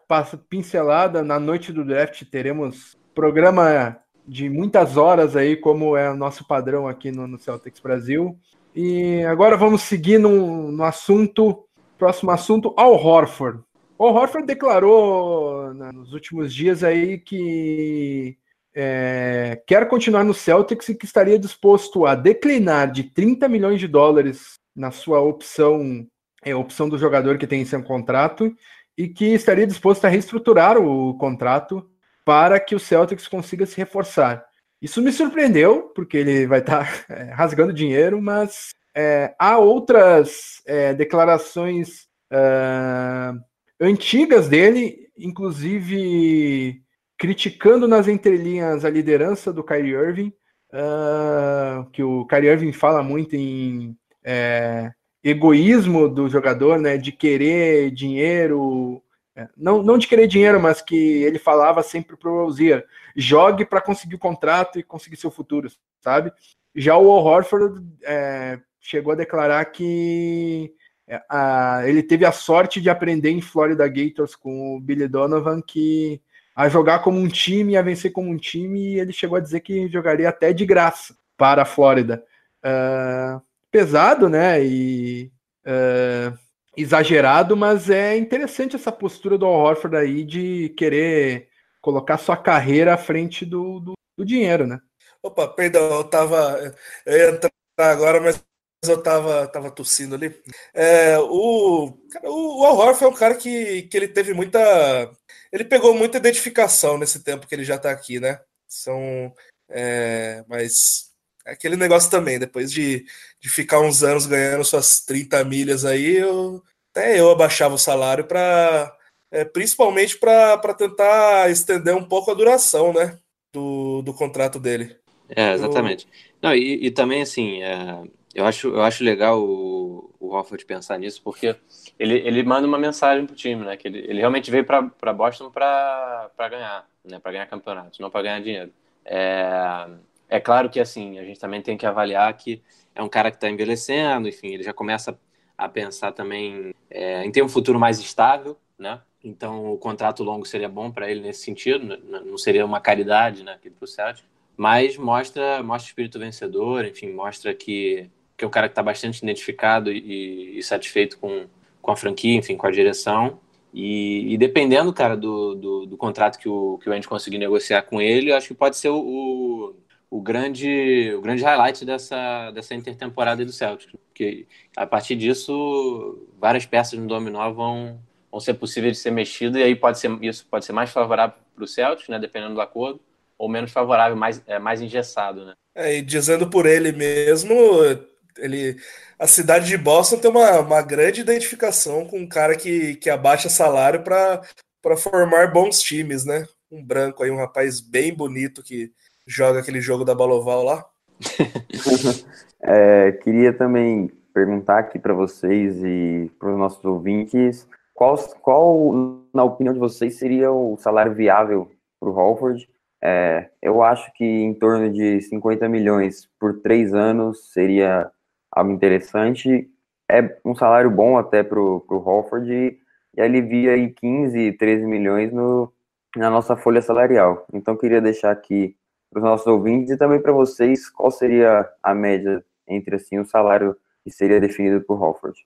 pincelada. Na noite do draft teremos programa de muitas horas aí, como é o nosso padrão aqui no, no Celtics Brasil. E agora vamos seguir no, no assunto, próximo assunto, Al Horford. O Horford declarou né, nos últimos dias aí que é, quer continuar no Celtics e que estaria disposto a declinar de 30 milhões de dólares na sua opção, é, opção do jogador que tem em seu contrato e que estaria disposto a reestruturar o contrato para que o Celtics consiga se reforçar. Isso me surpreendeu, porque ele vai estar tá, é, rasgando dinheiro, mas é, há outras é, declarações uh, antigas dele, inclusive criticando nas entrelinhas a liderança do Kyrie Irving, uh, que o Kyrie Irving fala muito em é, egoísmo do jogador, né, de querer dinheiro, é, não, não de querer dinheiro, mas que ele falava sempre para o Rozier, jogue para conseguir o contrato e conseguir seu futuro, sabe? Já o Horford é, chegou a declarar que é, a, ele teve a sorte de aprender em Florida Gators com o Billy Donovan que a jogar como um time, a vencer como um time, e ele chegou a dizer que jogaria até de graça para a Flórida. Uh, pesado, né? E uh, exagerado, mas é interessante essa postura do Al Horford aí de querer colocar sua carreira à frente do, do, do dinheiro, né? Opa, perdão, eu tava. Eu ia entrar agora, mas eu tava, tava tossindo ali. É, o, o Al Horford é um cara que, que ele teve muita ele pegou muita identificação nesse tempo que ele já está aqui, né? São. É, mas é aquele negócio também, depois de, de ficar uns anos ganhando suas 30 milhas aí, eu, até eu abaixava o salário para. É, principalmente para tentar estender um pouco a duração, né? Do, do contrato dele. É, exatamente. Eu... Não, e, e também, assim, é, eu, acho, eu acho legal o, o Hofford pensar nisso, porque ele, ele manda uma mensagem pro time, né? Que ele, ele realmente veio para Boston para ganhar, né? Para ganhar campeonatos, não para ganhar dinheiro. É, é claro que assim a gente também tem que avaliar que é um cara que está envelhecendo, enfim, ele já começa a pensar também é, em ter um futuro mais estável, né? Então o contrato longo seria bom para ele nesse sentido, não seria uma caridade, né? Aqui pro Celtic, mas mostra mostra espírito vencedor, enfim, mostra que que é um cara que está bastante identificado e, e satisfeito com com a franquia, enfim, com a direção. E, e dependendo, cara, do, do, do, contrato que o, que o Andy conseguir negociar com ele, eu acho que pode ser o, o, o, grande, o grande highlight dessa, dessa intertemporada do Celtic. Porque a partir disso, várias peças no dominó vão, vão ser possíveis de ser mexidas, e aí pode ser, isso pode ser mais favorável para o Celtic, né, dependendo do acordo, ou menos favorável, mais, é, mais engessado. Né? É, e dizendo por ele mesmo, ele, a cidade de Boston tem uma, uma grande identificação com um cara que, que abaixa salário para formar bons times, né? Um branco aí, um rapaz bem bonito que joga aquele jogo da Baloval lá. é, queria também perguntar aqui para vocês e para os nossos ouvintes qual, qual, na opinião de vocês, seria o salário viável para o Holford? É, eu acho que em torno de 50 milhões por três anos seria algo interessante. É um salário bom até para o Holford e, e alivia aí 15, 13 milhões no, na nossa folha salarial. Então, queria deixar aqui para os nossos ouvintes e também para vocês qual seria a média entre assim o salário que seria definido por Holford.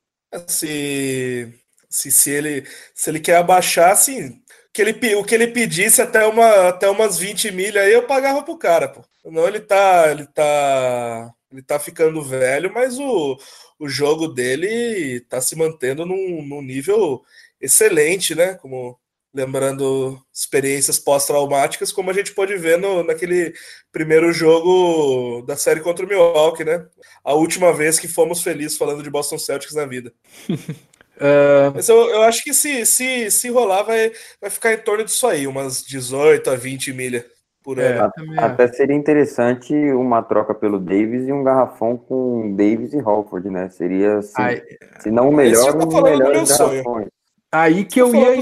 Se, se, se, ele, se ele quer abaixar, assim, que ele, o que ele pedisse até, uma, até umas 20 milhas aí eu pagava pro cara, pô. Não, ele tá, ele tá ele tá ficando velho, mas o, o jogo dele tá se mantendo num, num nível excelente, né? Como lembrando experiências pós-traumáticas, como a gente pode ver no, naquele primeiro jogo da série contra o Milwaukee, né? A última vez que fomos felizes falando de Boston Celtics na vida. uh... Mas eu, eu acho que se, se, se rolar, vai, vai ficar em torno disso aí, umas 18 a 20 milhas por é, ano. até seria interessante uma troca pelo Davis e um garrafão com Davis e Holford, né? Seria, assim, Ai, se não o melhor, um melhor garrafões. Aí que eu ia...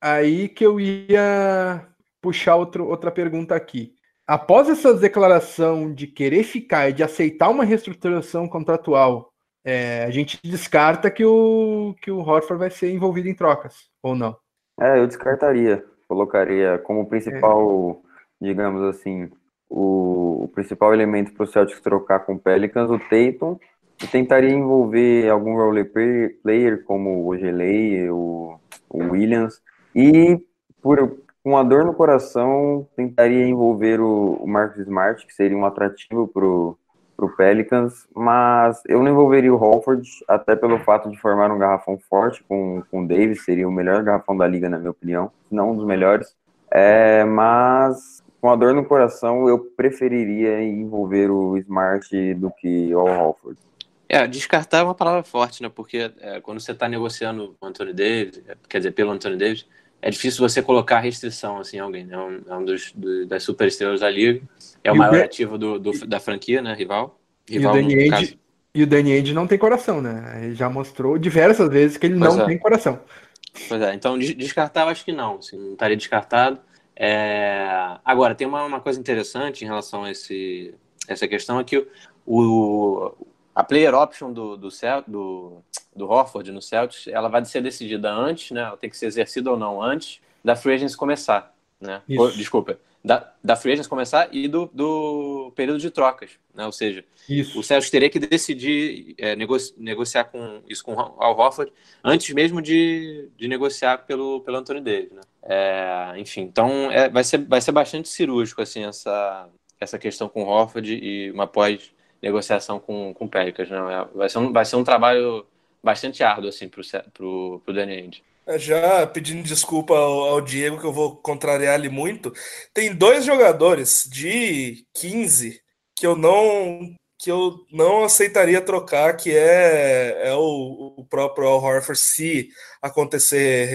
Aí que eu ia puxar outro, outra pergunta aqui. Após essa declaração de querer ficar e de aceitar uma reestruturação contratual, é, a gente descarta que o, que o Horford vai ser envolvido em trocas, ou não? É, eu descartaria colocaria como principal, é. digamos assim, o, o principal elemento para o Celtics trocar com o Pelicans, o Tatum, e tentaria envolver algum role player como o Gelei, o, o Williams, e por com a dor no coração, tentaria envolver o, o Marcus Smart, que seria um atrativo para o para o Pelicans, mas eu não envolveria o Holford, até pelo fato de formar um garrafão forte com, com o Davis, seria o melhor garrafão da liga, na minha opinião, não um dos melhores. É, mas com a dor no coração, eu preferiria envolver o Smart do que o Holford. É, descartar é uma palavra forte, né? Porque é, quando você está negociando o Anthony Davis, é, quer dizer, pelo Anthony Davis, é difícil você colocar restrição assim, em alguém. Né? É um, é um dos do, das superestrelas da liga. É o e maior o ativo do, do, da franquia, né? Rival. Rival e o Danny Ainge, e o Danny Ainge não tem coração, né? Ele já mostrou diversas vezes que ele pois não é. tem coração. Pois é, então descartar eu acho que não, assim, não estaria descartado. É... Agora, tem uma, uma coisa interessante em relação a esse, essa questão, é que o, a player option do, do, do, do Horford no Celtics, ela vai ser decidida antes, né? Ela tem que ser exercida ou não antes da free agency começar, né? desculpa, da, da free agency começar e do, do período de trocas, né? Ou seja, isso. o Celtics teria que decidir é, negoci, negociar com isso com o Al Horford antes mesmo de, de negociar pelo, pelo Anthony Davis, né? É, enfim, então é, vai, ser, vai ser bastante cirúrgico assim essa, essa questão com o Horford e uma pós negociação com, com o Pelicans. Né? Vai, ser um, vai ser um trabalho bastante árduo assim, para o Danny Ainge. É, já pedindo desculpa ao, ao, Diego, que eu vou contrariar ele muito. Tem dois jogadores de 15 que eu não que eu não aceitaria trocar, que é, é o, o próprio Al Horford, se acontecer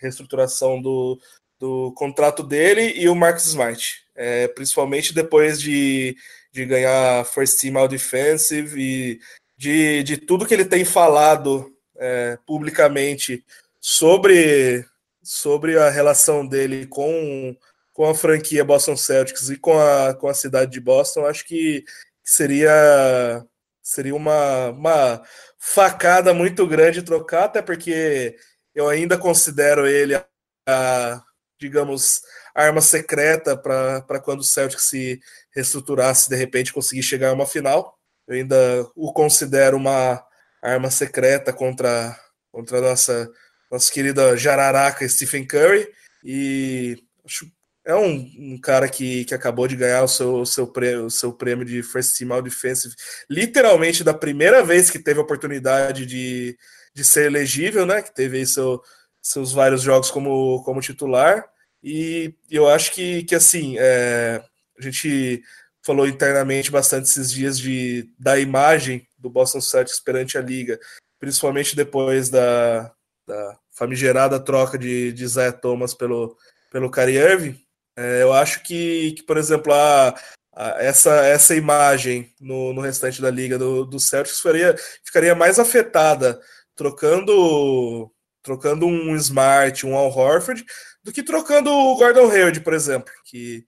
reestruturação do, do contrato dele, e o Marcus Smart. É, principalmente depois de de ganhar First Team All Defensive e de, de tudo que ele tem falado é, publicamente sobre, sobre a relação dele com, com a franquia Boston Celtics e com a, com a cidade de Boston, acho que seria, seria uma, uma facada muito grande trocar, até porque eu ainda considero ele a, a digamos, arma secreta para quando o Celtics se reestruturasse de repente conseguir chegar a uma final. Eu ainda o considero uma arma secreta contra, contra a nossa, nossa querida jararaca Stephen Curry. E acho, é um, um, cara que, que acabou de ganhar o seu, seu, prêmio, o seu prêmio de First Team All Defensive, literalmente da primeira vez que teve a oportunidade de, de ser elegível, né? Que teve seu, seus vários jogos como, como titular. E eu acho que, que assim, é, a gente falou internamente bastante esses dias de, da imagem do Boston Celtics perante a liga, principalmente depois da, da famigerada troca de, de Isaiah Thomas pelo, pelo Kyrie Irving. É, eu acho que, que, por exemplo, a, a, essa, essa imagem no, no restante da liga do, do Celtics ficaria, ficaria mais afetada trocando trocando um Smart, um Al Horford, do que trocando o Gordon Hayward, por exemplo, que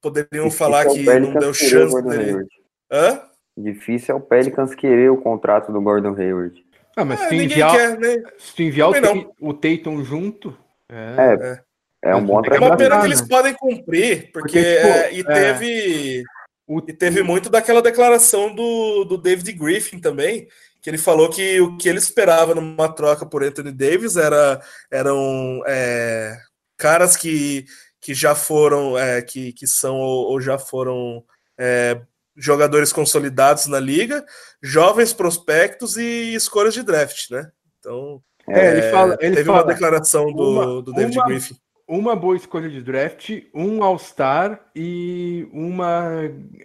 poderiam falar é que não deu chance dele. Hã? Difícil é o Pelicans querer o contrato do Gordon Hayward. Ah, mas é, se, tu enviar, quer, né? se tu enviar o, o Tatum junto. É, é, é um bom trabalho. É uma pena que eles podem cumprir, porque, porque tipo, é, e teve. O... E teve muito daquela declaração do, do David Griffin também, que ele falou que o que ele esperava numa troca por Anthony Davis era, eram é, caras que, que já foram, é, que, que são ou, ou já foram é, jogadores consolidados na liga, jovens prospectos e escolhas de draft, né? Então, é, ele fala, ele teve fala, uma declaração do, uma, do David uma, Griffin. Uma boa escolha de draft, um All-Star e uma,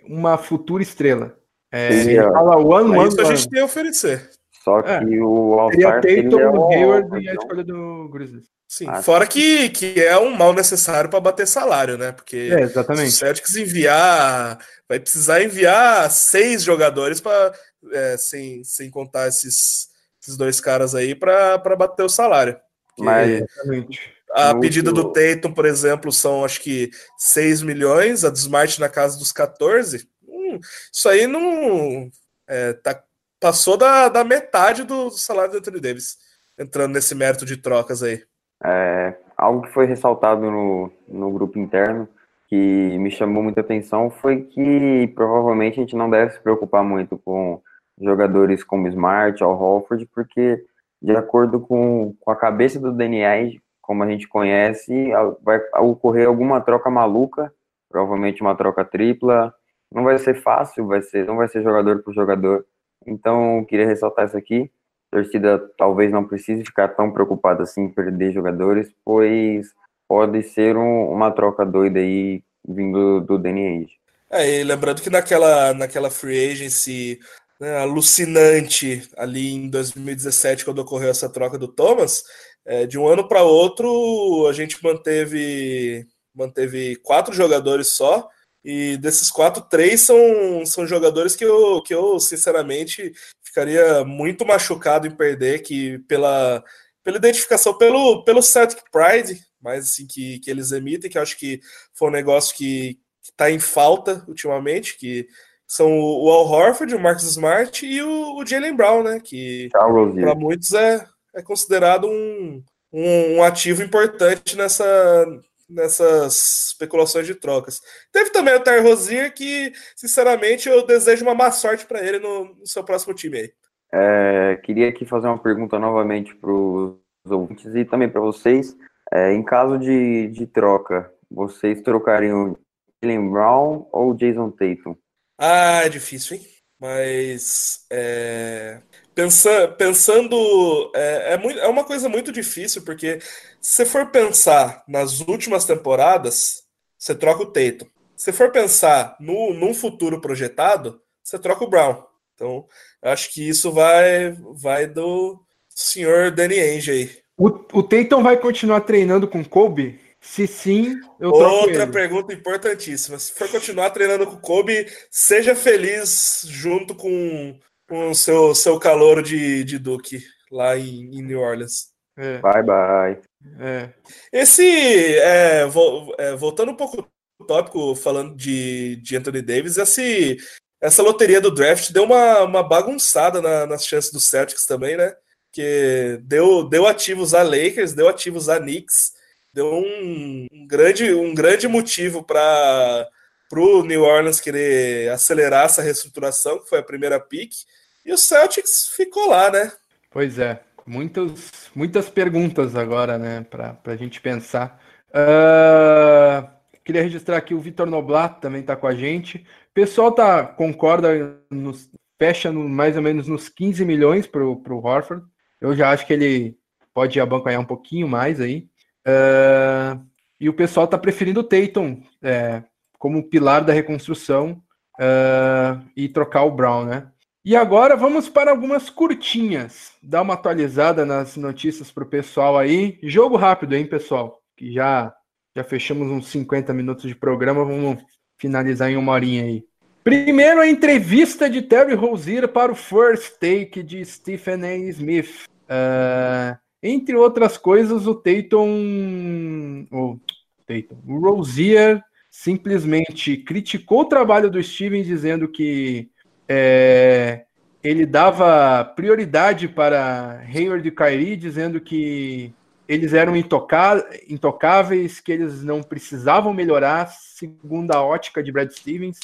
uma futura estrela. É, ele fala one, one, isso a gente tem a oferecer. Só é. que é. o All-Star Tatum, é o Hayward e a escolha do Grizzlies. Sim, ah, fora que, que é um mal necessário para bater salário, né? Porque é, exatamente. se o Celtics enviar, vai precisar enviar seis jogadores para é, sem, sem contar esses, esses dois caras aí para bater o salário. Mas a pedida do Tatum, por exemplo, são acho que 6 milhões, a do Smart na casa dos 14 isso aí não é, tá, passou da, da metade do, salário do Anthony Davis, entrando nesse mérito de trocas aí. É, algo que foi ressaltado no, no grupo interno que me chamou muita atenção foi que provavelmente a gente não deve se preocupar muito com jogadores como Smart ou Holford, porque de acordo com, com a cabeça do Danny como a gente conhece, vai ocorrer alguma troca maluca, provavelmente uma troca tripla, não vai ser fácil, vai ser, não vai ser jogador por jogador. Então, queria ressaltar isso aqui. A torcida talvez não precise ficar tão preocupada assim em perder jogadores, pois pode ser um, uma troca doida aí vindo do Ainge. É, e lembrando que naquela, naquela free agency né, alucinante ali em 2017, quando ocorreu essa troca do Thomas, é, de um ano para outro a gente manteve, manteve quatro jogadores só, e desses quatro, três são, são jogadores que eu, que eu, sinceramente, ficaria muito machucado em perder, que pela, pela identificação, pelo, pelo Celtic Pride, mais assim, que, que eles emitem, que acho que foi um negócio que está em falta ultimamente, que são o Al Horford, o Marcus Smart e o, o Jalen Brown, né? Que para muitos é, é considerado um, um, um, ativo importante nessa, nessas especulações de trocas. Teve também o Ty Rozier, que, sinceramente, eu desejo uma má sorte para ele no, no, seu próximo time aí. É, queria aqui fazer uma pergunta novamente para os ouvintes e também para vocês. É, em caso de, de troca, vocês trocariam Jalen Brown ou Jason Tatum? Ah, é difícil, hein? Mas é, pensa, pensando é, é, muito, é uma coisa muito difícil, porque se você for pensar nas últimas temporadas, você troca o Tatum. Se for pensar no, num futuro projetado, você troca o Brown. Então, acho que isso vai, vai do senhor Danny Ainge aí. O, o Tatum vai continuar treinando com Kobe? Se sim, eu Outra pergunta importantíssima. Se for continuar treinando com o Kobe, seja feliz junto com, com o seu, seu calor de, de Duke lá em, em New Orleans. É. Bye, bye. É. Esse, é, vo, é, voltando um pouco do tópico, falando de, de Anthony Davis, esse, essa loteria do draft deu uma, uma bagunçada na, nas chances do Celtics também, né? Que deu, deu ativos a Lakers, deu ativos a Knicks, deu um, um grande, um grande motivo para o New Orleans querer acelerar essa reestruturação, que foi a primeira pick, e o Celtics ficou lá, né? Pois é, muitas, muitas perguntas agora, né, para a gente pensar. Uh, queria registrar aqui o Vitor Noblat também está com a gente. O pessoal tá, concorda, nos, fecha no, mais ou menos nos 15 milhões para o Horford. Eu já acho que ele pode abancanhar um pouquinho mais aí. Uh, e o pessoal está preferindo o Tatum é, como pilar da reconstrução uh, e trocar o Brown, né? E agora vamos para algumas curtinhas. Dar uma atualizada nas notícias para o pessoal aí. Jogo rápido, hein, pessoal? Que já, já fechamos uns 50 minutos de programa. Vamos finalizar em uma horinha aí. Primeiro, a entrevista de Terry Rozier para o First Take de Stephen A. Smith. Uh, entre outras coisas, o Tatum, o Tatum, o Rozier simplesmente criticou o trabalho do Steven, dizendo que é, ele dava prioridade para Hayward e Kyrie, dizendo que eles eram intocáveis, que eles não precisavam melhorar, segundo a ótica de Brad Stevens.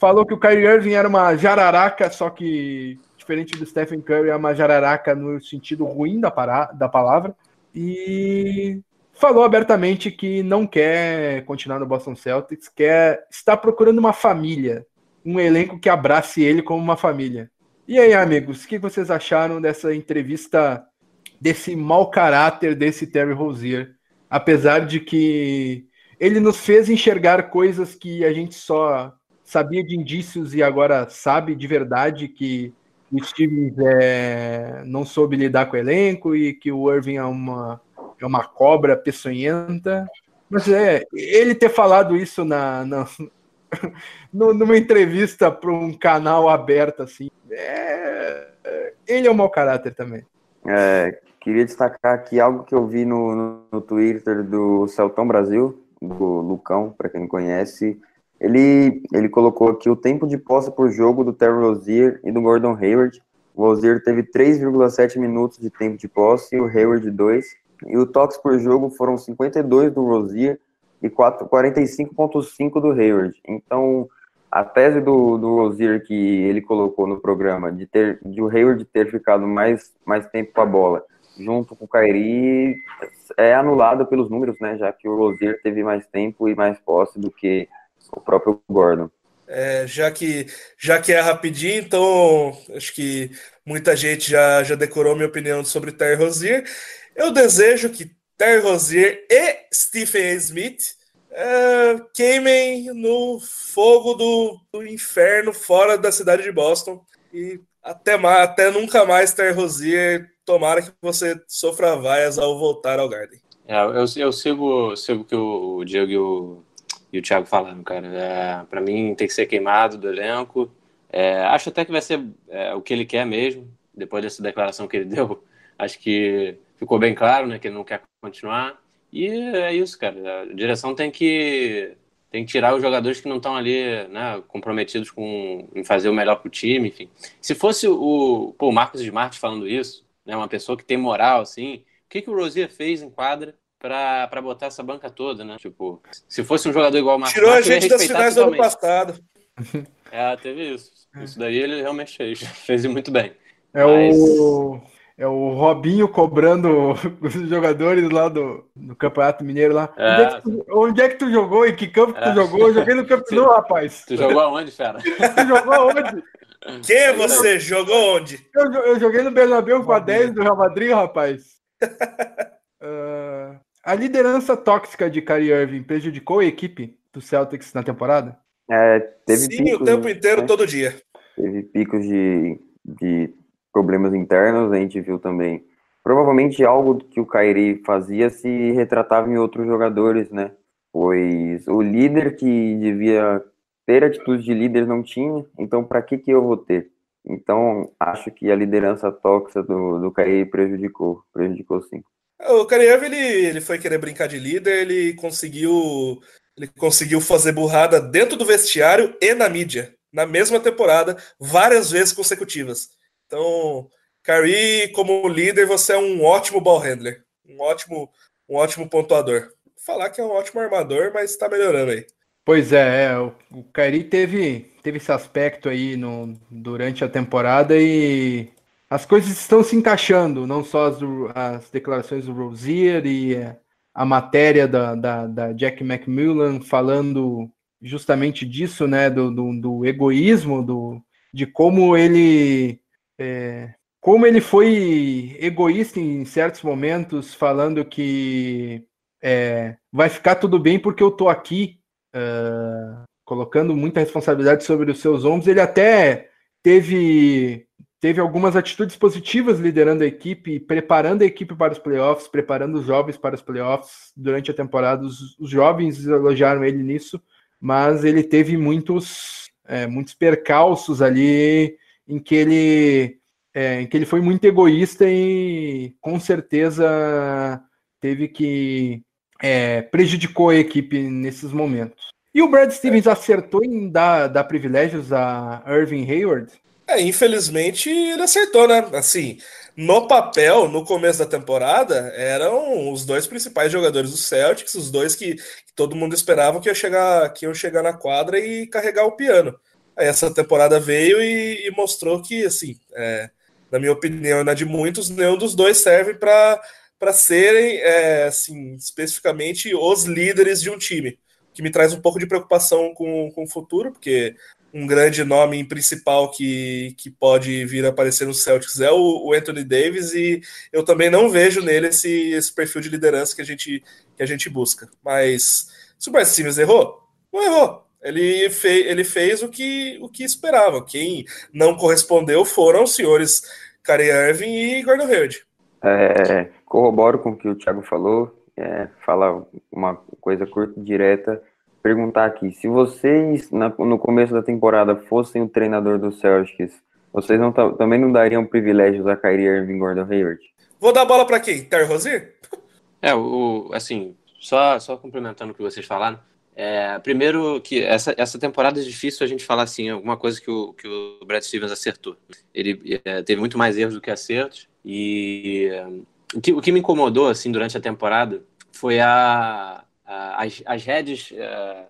Falou que o Kyrie Irving era uma jararaca, só que diferente do Stephen Curry, é uma jararaca no sentido ruim da, para, da palavra. E falou abertamente que não quer continuar no Boston Celtics, quer está procurando uma família, um elenco que abrace ele como uma família. E aí, amigos, o que vocês acharam dessa entrevista, desse mau caráter desse Terry Rozier? Apesar de que ele nos fez enxergar coisas que a gente só sabia de indícios e agora sabe de verdade que o Stevens é, não soube lidar com o elenco e que o Irving é uma, é uma cobra peçonhenta. Mas é, ele ter falado isso na, na numa entrevista para um canal aberto assim, é, ele é um mau caráter também. É, queria destacar aqui algo que eu vi no, no, no Twitter do Celtão Brasil, do Lucão, para quem não conhece, ele, ele colocou aqui o tempo de posse por jogo do Terry Rozier e do Gordon Hayward. O Rozier teve 3,7 minutos de tempo de posse e o Hayward 2. E o toques por jogo foram 52 do Rozier e 45,5 do Hayward. Então, a tese do, do Rozier que ele colocou no programa de, ter, de o Hayward ter ficado mais, mais tempo com a bola junto com o Kairi é anulada pelos números, né? Já que o Rozier teve mais tempo e mais posse do que o próprio Gordon. É, já, que, já que é rapidinho, então acho que muita gente já, já decorou minha opinião sobre Terry Rozier. Eu desejo que Terry Rozier e Stephen A. Smith é, queimem no fogo do, do, inferno fora da cidade de Boston. E até, mais, até nunca mais ter Rosier. Tomara que você sofra vaias ao voltar ao Garden. É, eu, eu sigo, sigo o que o Diego e o, e o Thiago falaram, cara. É, para mim tem que ser queimado do elenco. É, acho até que vai ser é, o que ele quer mesmo, depois dessa declaração que ele deu. Acho que ficou bem claro né, que ele não quer continuar. E é isso, cara. A direção tem que tem que tirar os jogadores que não estão ali, né, comprometidos com em fazer o melhor para o time, enfim. Se fosse o, pô, o Marcos Smart falando isso, né, uma pessoa que tem moral, assim, o que, que o Rosier fez em quadra para botar essa banca toda, né? Tipo, se fosse um jogador igual o Marcos Tirou Smart, a gente das finais do ano passado. É, teve isso. Isso daí ele realmente fez, fez muito bem. É Mas... o é o Robinho cobrando os jogadores lá do, do Campeonato Mineiro lá. É. Onde, é que tu, onde, é que tu, jogou? Em que campo que tu é. jogou? Eu joguei no Campo Nou, rapaz. Tu jogou aonde, fera? tu jogou aonde? Quem é você? Jogou onde? Eu, eu joguei no Bernabéu com a 10 do Real Madrid, rapaz. uh, a liderança tóxica de Kyrie Irving prejudicou a equipe do Celtics na temporada? É, teve Sim, picos, o tempo inteiro, né? todo dia. Teve picos de, de problemas internos, a gente viu também. Provavelmente algo que o Kairi fazia se retratava em outros jogadores, né? Pois o líder que devia ter atitude de líder não tinha, então para que que eu vou ter? Então, acho que a liderança tóxica do, do Kairi prejudicou, prejudicou sim. O Kariev, ele, ele foi querer brincar de líder, ele conseguiu ele conseguiu fazer burrada dentro do vestiário e na mídia, na mesma temporada, várias vezes consecutivas. Então, Curry, como líder, você é um ótimo ball handler, um ótimo, um ótimo pontuador. Vou falar que é um ótimo armador, mas está melhorando aí. Pois é, é o, o Kyrie teve, teve esse aspecto aí no, durante a temporada e as coisas estão se encaixando, não só as, as declarações do Rozier e a matéria da, da, da, Jack McMillan falando justamente disso, né, do, do, do egoísmo, do, de como ele é, como ele foi egoísta em certos momentos, falando que é, vai ficar tudo bem porque eu tô aqui, uh, colocando muita responsabilidade sobre os seus ombros. Ele até teve teve algumas atitudes positivas liderando a equipe, preparando a equipe para os playoffs, preparando os jovens para os playoffs durante a temporada. Os, os jovens elogiaram ele nisso, mas ele teve muitos é, muitos percalços ali em que ele é, em que ele foi muito egoísta e com certeza teve que é, prejudicou a equipe nesses momentos. E o Brad Stevens acertou em dar, dar privilégios a Irving Hayward? É, infelizmente ele acertou, né? Assim, no papel, no começo da temporada, eram os dois principais jogadores do Celtics, os dois que, que todo mundo esperava que, ia chegar, que iam chegar na quadra e carregar o piano. Aí essa temporada veio e, e mostrou que, assim, é, na minha opinião na de muitos, nenhum dos dois serve para serem, é, assim, especificamente os líderes de um time. Que me traz um pouco de preocupação com, com o futuro, porque um grande nome principal que, que pode vir aparecer no Celtics é o, o, Anthony Davis, e eu também não vejo nele esse, esse perfil de liderança que a gente, que a gente busca. Mas se o Brad Stevens errou, não errou. Ele, fe, ele fez o que, o que esperava. Quem não correspondeu foram os senhores Kyrie Irving e Gordon Hayward. É, corroboro com o que o Thiago falou. É, uma coisa curta e direta. Perguntar aqui, se vocês na, no começo da temporada fossem o treinador do Celtics, vocês não, também não dariam privilégios a Kyrie Irving Gordon Hayward? Vou dar a bola para quem? Terry Rozier? É, o, assim, só, só complementando o que vocês falaram, é, primeiro que essa, essa temporada é difícil a gente falar assim, alguma coisa que o, que o Brad Stevens acertou. Ele é, teve muito mais erros do que acertos e é, o, que, o que me incomodou assim durante a temporada foi a as, as redes, é,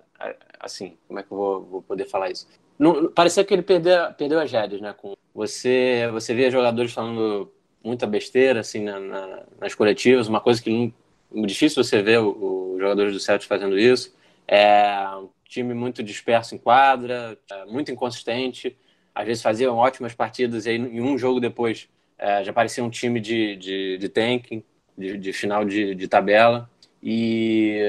assim, como é que eu vou, vou poder falar isso? Não, parecia que ele perdeu, perdeu as redes, né? Com, você, você via jogadores falando muita besteira assim na, na, nas coletivas, uma coisa que não, difícil você ver os jogadores do Celtics fazendo isso. É um time muito disperso em quadra, é, muito inconsistente. Às vezes faziam ótimas partidas e aí em um jogo depois é, já parecia um time de, de, de tanking, de, de final de, de, tabela. E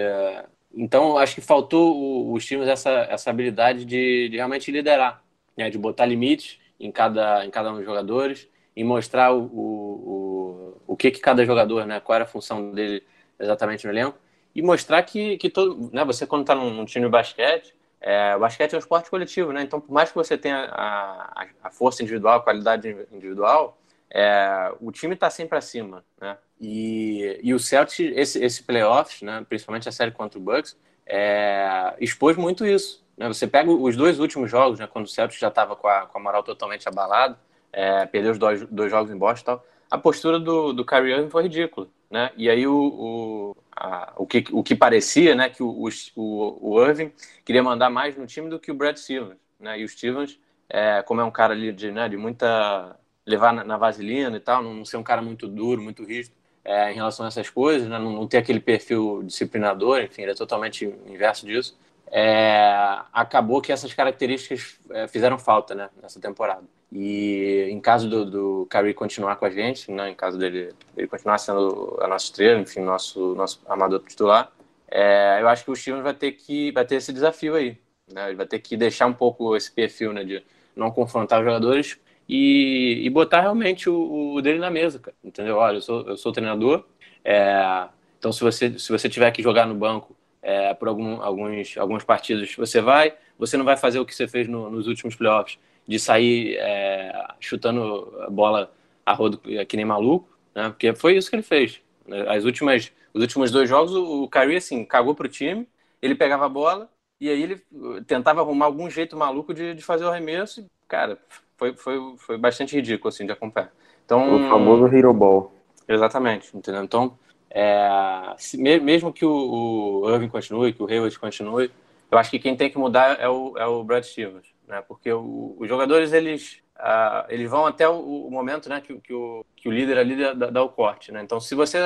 então acho que faltou os times essa, essa habilidade de, de realmente liderar, né, de botar limites em cada, em cada um dos jogadores, e mostrar o, o, o, o que, que cada jogador, né, qual era a função dele exatamente no elenco, e mostrar que, que todo, né, você quando está num, num, time de basquete, é, o basquete é um esporte coletivo, né? Então, por mais que você tenha a, a força individual, a qualidade individual, é, o time está sempre acima, né? E, e o Celtics, esse, esse playoffs, né, principalmente a série contra o Bucks, é, expôs muito isso. Né? Você pega os dois últimos jogos, né, quando o Celtics já estava com a, com a moral totalmente abalada, é, perdeu os dois, dois jogos em Boston tal, a postura do, do Kyrie Irving foi ridícula. Né? E aí o, o, a, o, que, o que parecia né, que o, o, o Irving queria mandar mais no time do que o Brad Stevens. Né? E o Stevens, é, como é um cara ali de, né, de muita levar na, vaselina e tal, não ser um cara muito duro, muito rígido é, em relação a essas coisas, né? não, não, ter aquele perfil disciplinador, enfim, ele é totalmente inverso disso. É, acabou que essas características é, fizeram falta né, nessa temporada. E em caso do, do Kyrie continuar com a gente, né, em caso dele, dele continuar sendo a nossa estrela, enfim, nosso, nosso amador titular, é, eu acho que o Stevens vai ter que vai ter esse desafio aí. Né, ele vai ter que deixar um pouco esse perfil né, de não confrontar os jogadores e, e botar realmente o, o, dele na mesa, cara, entendeu? Olha, eu sou, eu sou treinador, é, então se você, se você tiver que jogar no banco é, por algum, alguns, alguns partidos, você vai, você não vai fazer o que você fez no, nos últimos playoffs, de sair é, chutando a bola a rodo que nem maluco, né? Porque foi isso que ele fez. As últimas, os últimos dois jogos, o, o Kyrie, assim, cagou pro time, ele pegava a bola e aí ele tentava arrumar algum jeito maluco de, de fazer o arremesso e, cara, foi, foi, foi bastante ridículo, assim, de acompanhar. Então, o famoso Hero Ball. Exatamente, entendeu? Então, é, se, mesmo que o, o Irving continue, que o Hayward continue, eu acho que quem tem que mudar é o, é o Brad Stevens, né? Porque o, os jogadores, eles, uh, eles vão até o, o, momento né, que, que, o, que o líder ali dá, dá o corte, né? Então, se você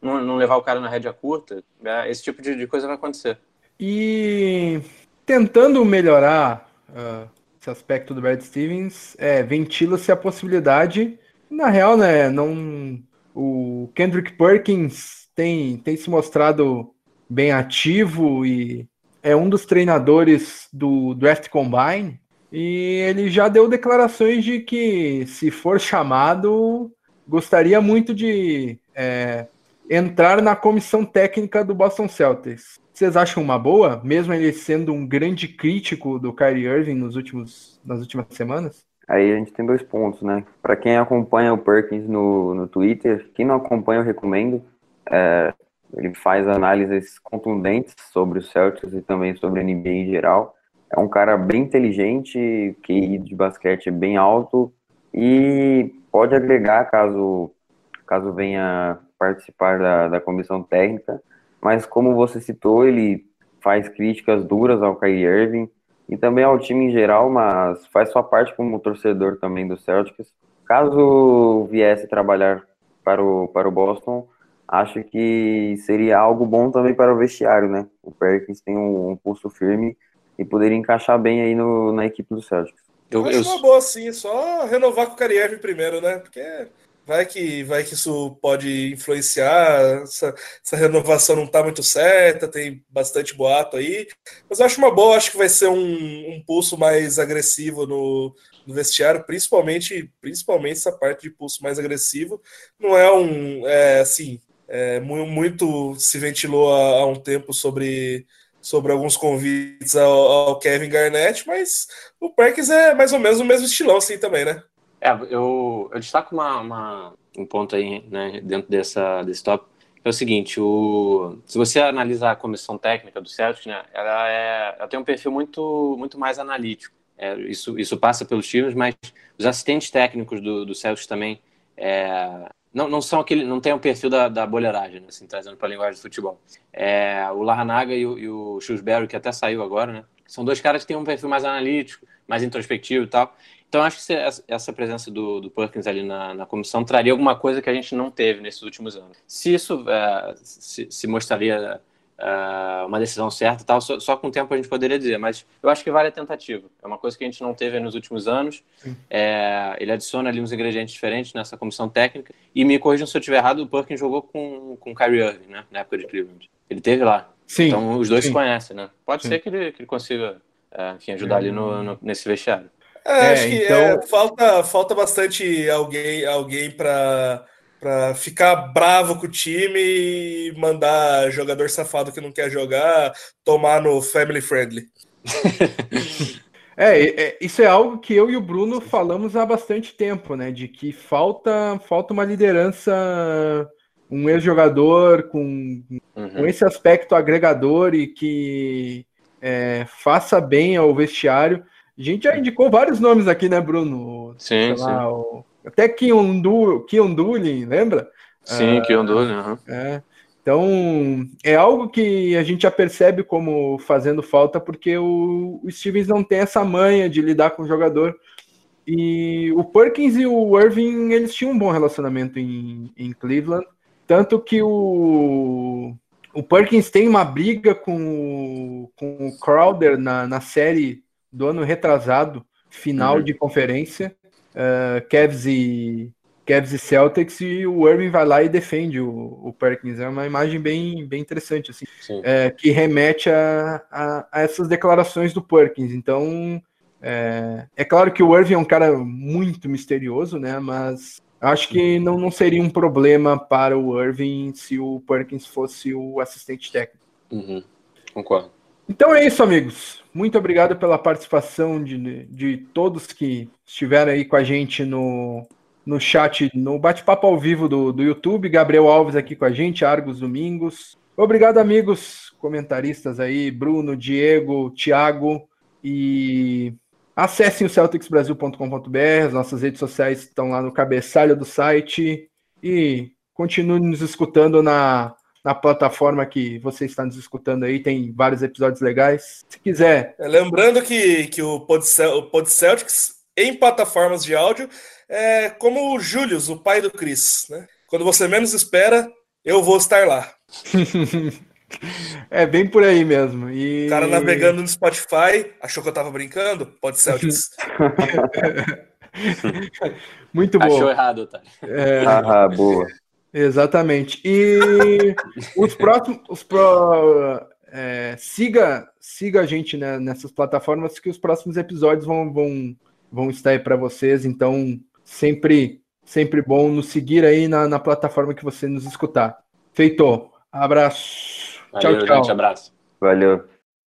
não, não, levar o cara na rédea curta, é, esse tipo de, de, coisa vai acontecer. E tentando melhorar uh, esse aspecto do Brad Stevens, é, ventila-se a possibilidade, na real, né, não, o Kendrick Perkins tem, tem se mostrado bem ativo e é um dos treinadores do Draft Combine, e ele já deu declarações de que, se for chamado, gostaria muito de é, entrar na comissão técnica do Boston Celtics. Vocês acham uma boa, mesmo ele sendo um grande crítico do Kyrie Irving nos últimos, nas últimas semanas? Aí a gente tem dois pontos, né? Para quem acompanha o Perkins no, no Twitter, quem não acompanha, eu recomendo. É, ele faz análises contundentes sobre o Celtics e também sobre a NBA em geral. É um cara bem inteligente, QI de basquete bem alto e pode agregar caso, caso venha participar da, da comissão técnica mas como você citou, ele faz críticas duras ao Kyrie Irving e também ao time em geral, mas faz sua parte como torcedor também do Celtics. Caso viesse trabalhar para o, para o Boston, acho que seria algo bom também para o vestiário, né? O Perkins tem um, um pulso firme e poderia encaixar bem aí no, na equipe do Celtics. Eu, eu acho uma boa sim, só renovar com o Kyrie Irving primeiro, né? Porque Vai que, vai que isso pode influenciar, essa, essa renovação não está muito certa, tem bastante boato aí. Mas eu acho uma boa, acho que vai ser um, um pulso mais agressivo no, no, vestiário, principalmente, principalmente essa parte de pulso mais agressivo. Não é um, é, assim, é, muito se ventilou há, há, um tempo sobre, sobre alguns convites ao, ao Kevin Garnett, mas o Perkins é mais ou menos o mesmo estilão assim também, né? É, eu, eu destaco uma, uma, um ponto aí, né, dentro dessa, desse tópico, é o seguinte, o, se você analisar a comissão técnica do Celtics, né, ela, é, ela tem um perfil muito, muito mais analítico. É, isso, isso passa pelos times, mas os assistentes técnicos do, do Celtics também é, não, não são aquele, não tem o perfil da, da boleiragem, né, assim, trazendo para a linguagem do futebol. É, o Larranaga e o, e o Shrewsbury, que até saiu agora, né, são dois caras que têm um perfil mais analítico, mais introspectivo e tal. Então, acho que essa presença do, do Perkins ali na, na, comissão traria alguma coisa que a gente não teve nesses últimos anos. Se isso é, se, se, mostraria é, uma decisão certa, tal, só, só, com o tempo a gente poderia dizer, mas eu acho que vale a tentativa. É uma coisa que a gente não teve nos últimos anos. É, ele adiciona ali uns ingredientes diferentes nessa comissão técnica. E me corrijam se eu estiver errado, o Perkins jogou com, com o Kyrie Irving, né, na época de Cleveland. Ele teve lá. Sim, então, os dois sim. se conhecem, né? Pode sim. ser que ele, que ele consiga, é, enfim, ajudar ali no, no, nesse vestiário. É, é acho que então... é, falta, falta bastante alguém, alguém para para ficar bravo com o time e mandar jogador safado que não quer jogar tomar no family friendly. É, é, isso é algo que eu e o Bruno falamos há bastante tempo, né? De que falta, falta uma liderança, um ex-jogador com, uhum. com esse aspecto agregador e que é, faça bem ao vestiário. A gente já indicou vários nomes aqui, né, Bruno? Sim, sim. Lá, o, até Kionduli, lembra? Sim, ah, Kionduli, uhum. é. Então, é algo que a gente já percebe como fazendo falta, porque o, o Stevens não tem essa manha de lidar com o jogador. E o Perkins e o Irving, eles tinham um bom relacionamento em, em Cleveland. Tanto que o, o Perkins tem uma briga com, com o Crowder na, na série do ano retrasado, final uhum. de conferência. Uh, Cavs e, Cavs e Celtics e o Irving vai lá e defende o, o Perkins. É uma imagem bem, bem interessante, assim, é, que remete a, a, a, essas declarações do Perkins. Então, é, é, claro que o Irving é um cara muito misterioso, né? Mas acho que não, não seria um problema para o Irving se o Perkins fosse o assistente técnico. Uhum. Concordo. Então é isso, amigos. Muito obrigado pela participação de, de todos que estiveram aí com a gente no, no chat, no bate-papo ao vivo do, do YouTube. Gabriel Alves aqui com a gente, Argos Domingos. Obrigado, amigos comentaristas aí, Bruno, Diego, Thiago. E acessem o celticsbrasil.com.br, as nossas redes sociais estão lá no cabeçalho do site. E continue nos escutando na, na plataforma que você está nos escutando aí, tem vários episódios legais. Se quiser. É, lembrando que, que o Pod, o Pod Celtics em plataformas de áudio é como o Julius, o pai do Chris, né? Quando você menos espera, eu vou estar lá. é bem por aí mesmo. E... O cara navegando no Spotify, achou que eu tava brincando? Pode ser. Muito bom. Achou errado, tá? É... Ah, boa. Exatamente. E os próximos. Os pro... É, siga, siga a gente né, nessas plataformas que os próximos episódios vão, vão, vão estar aí para vocês. Então, Sempre, sempre bom nos seguir aí na, na plataforma que você nos escutar. Feito. Abraço. Valeu, tchau, tchau. Gente, abraço. Valeu.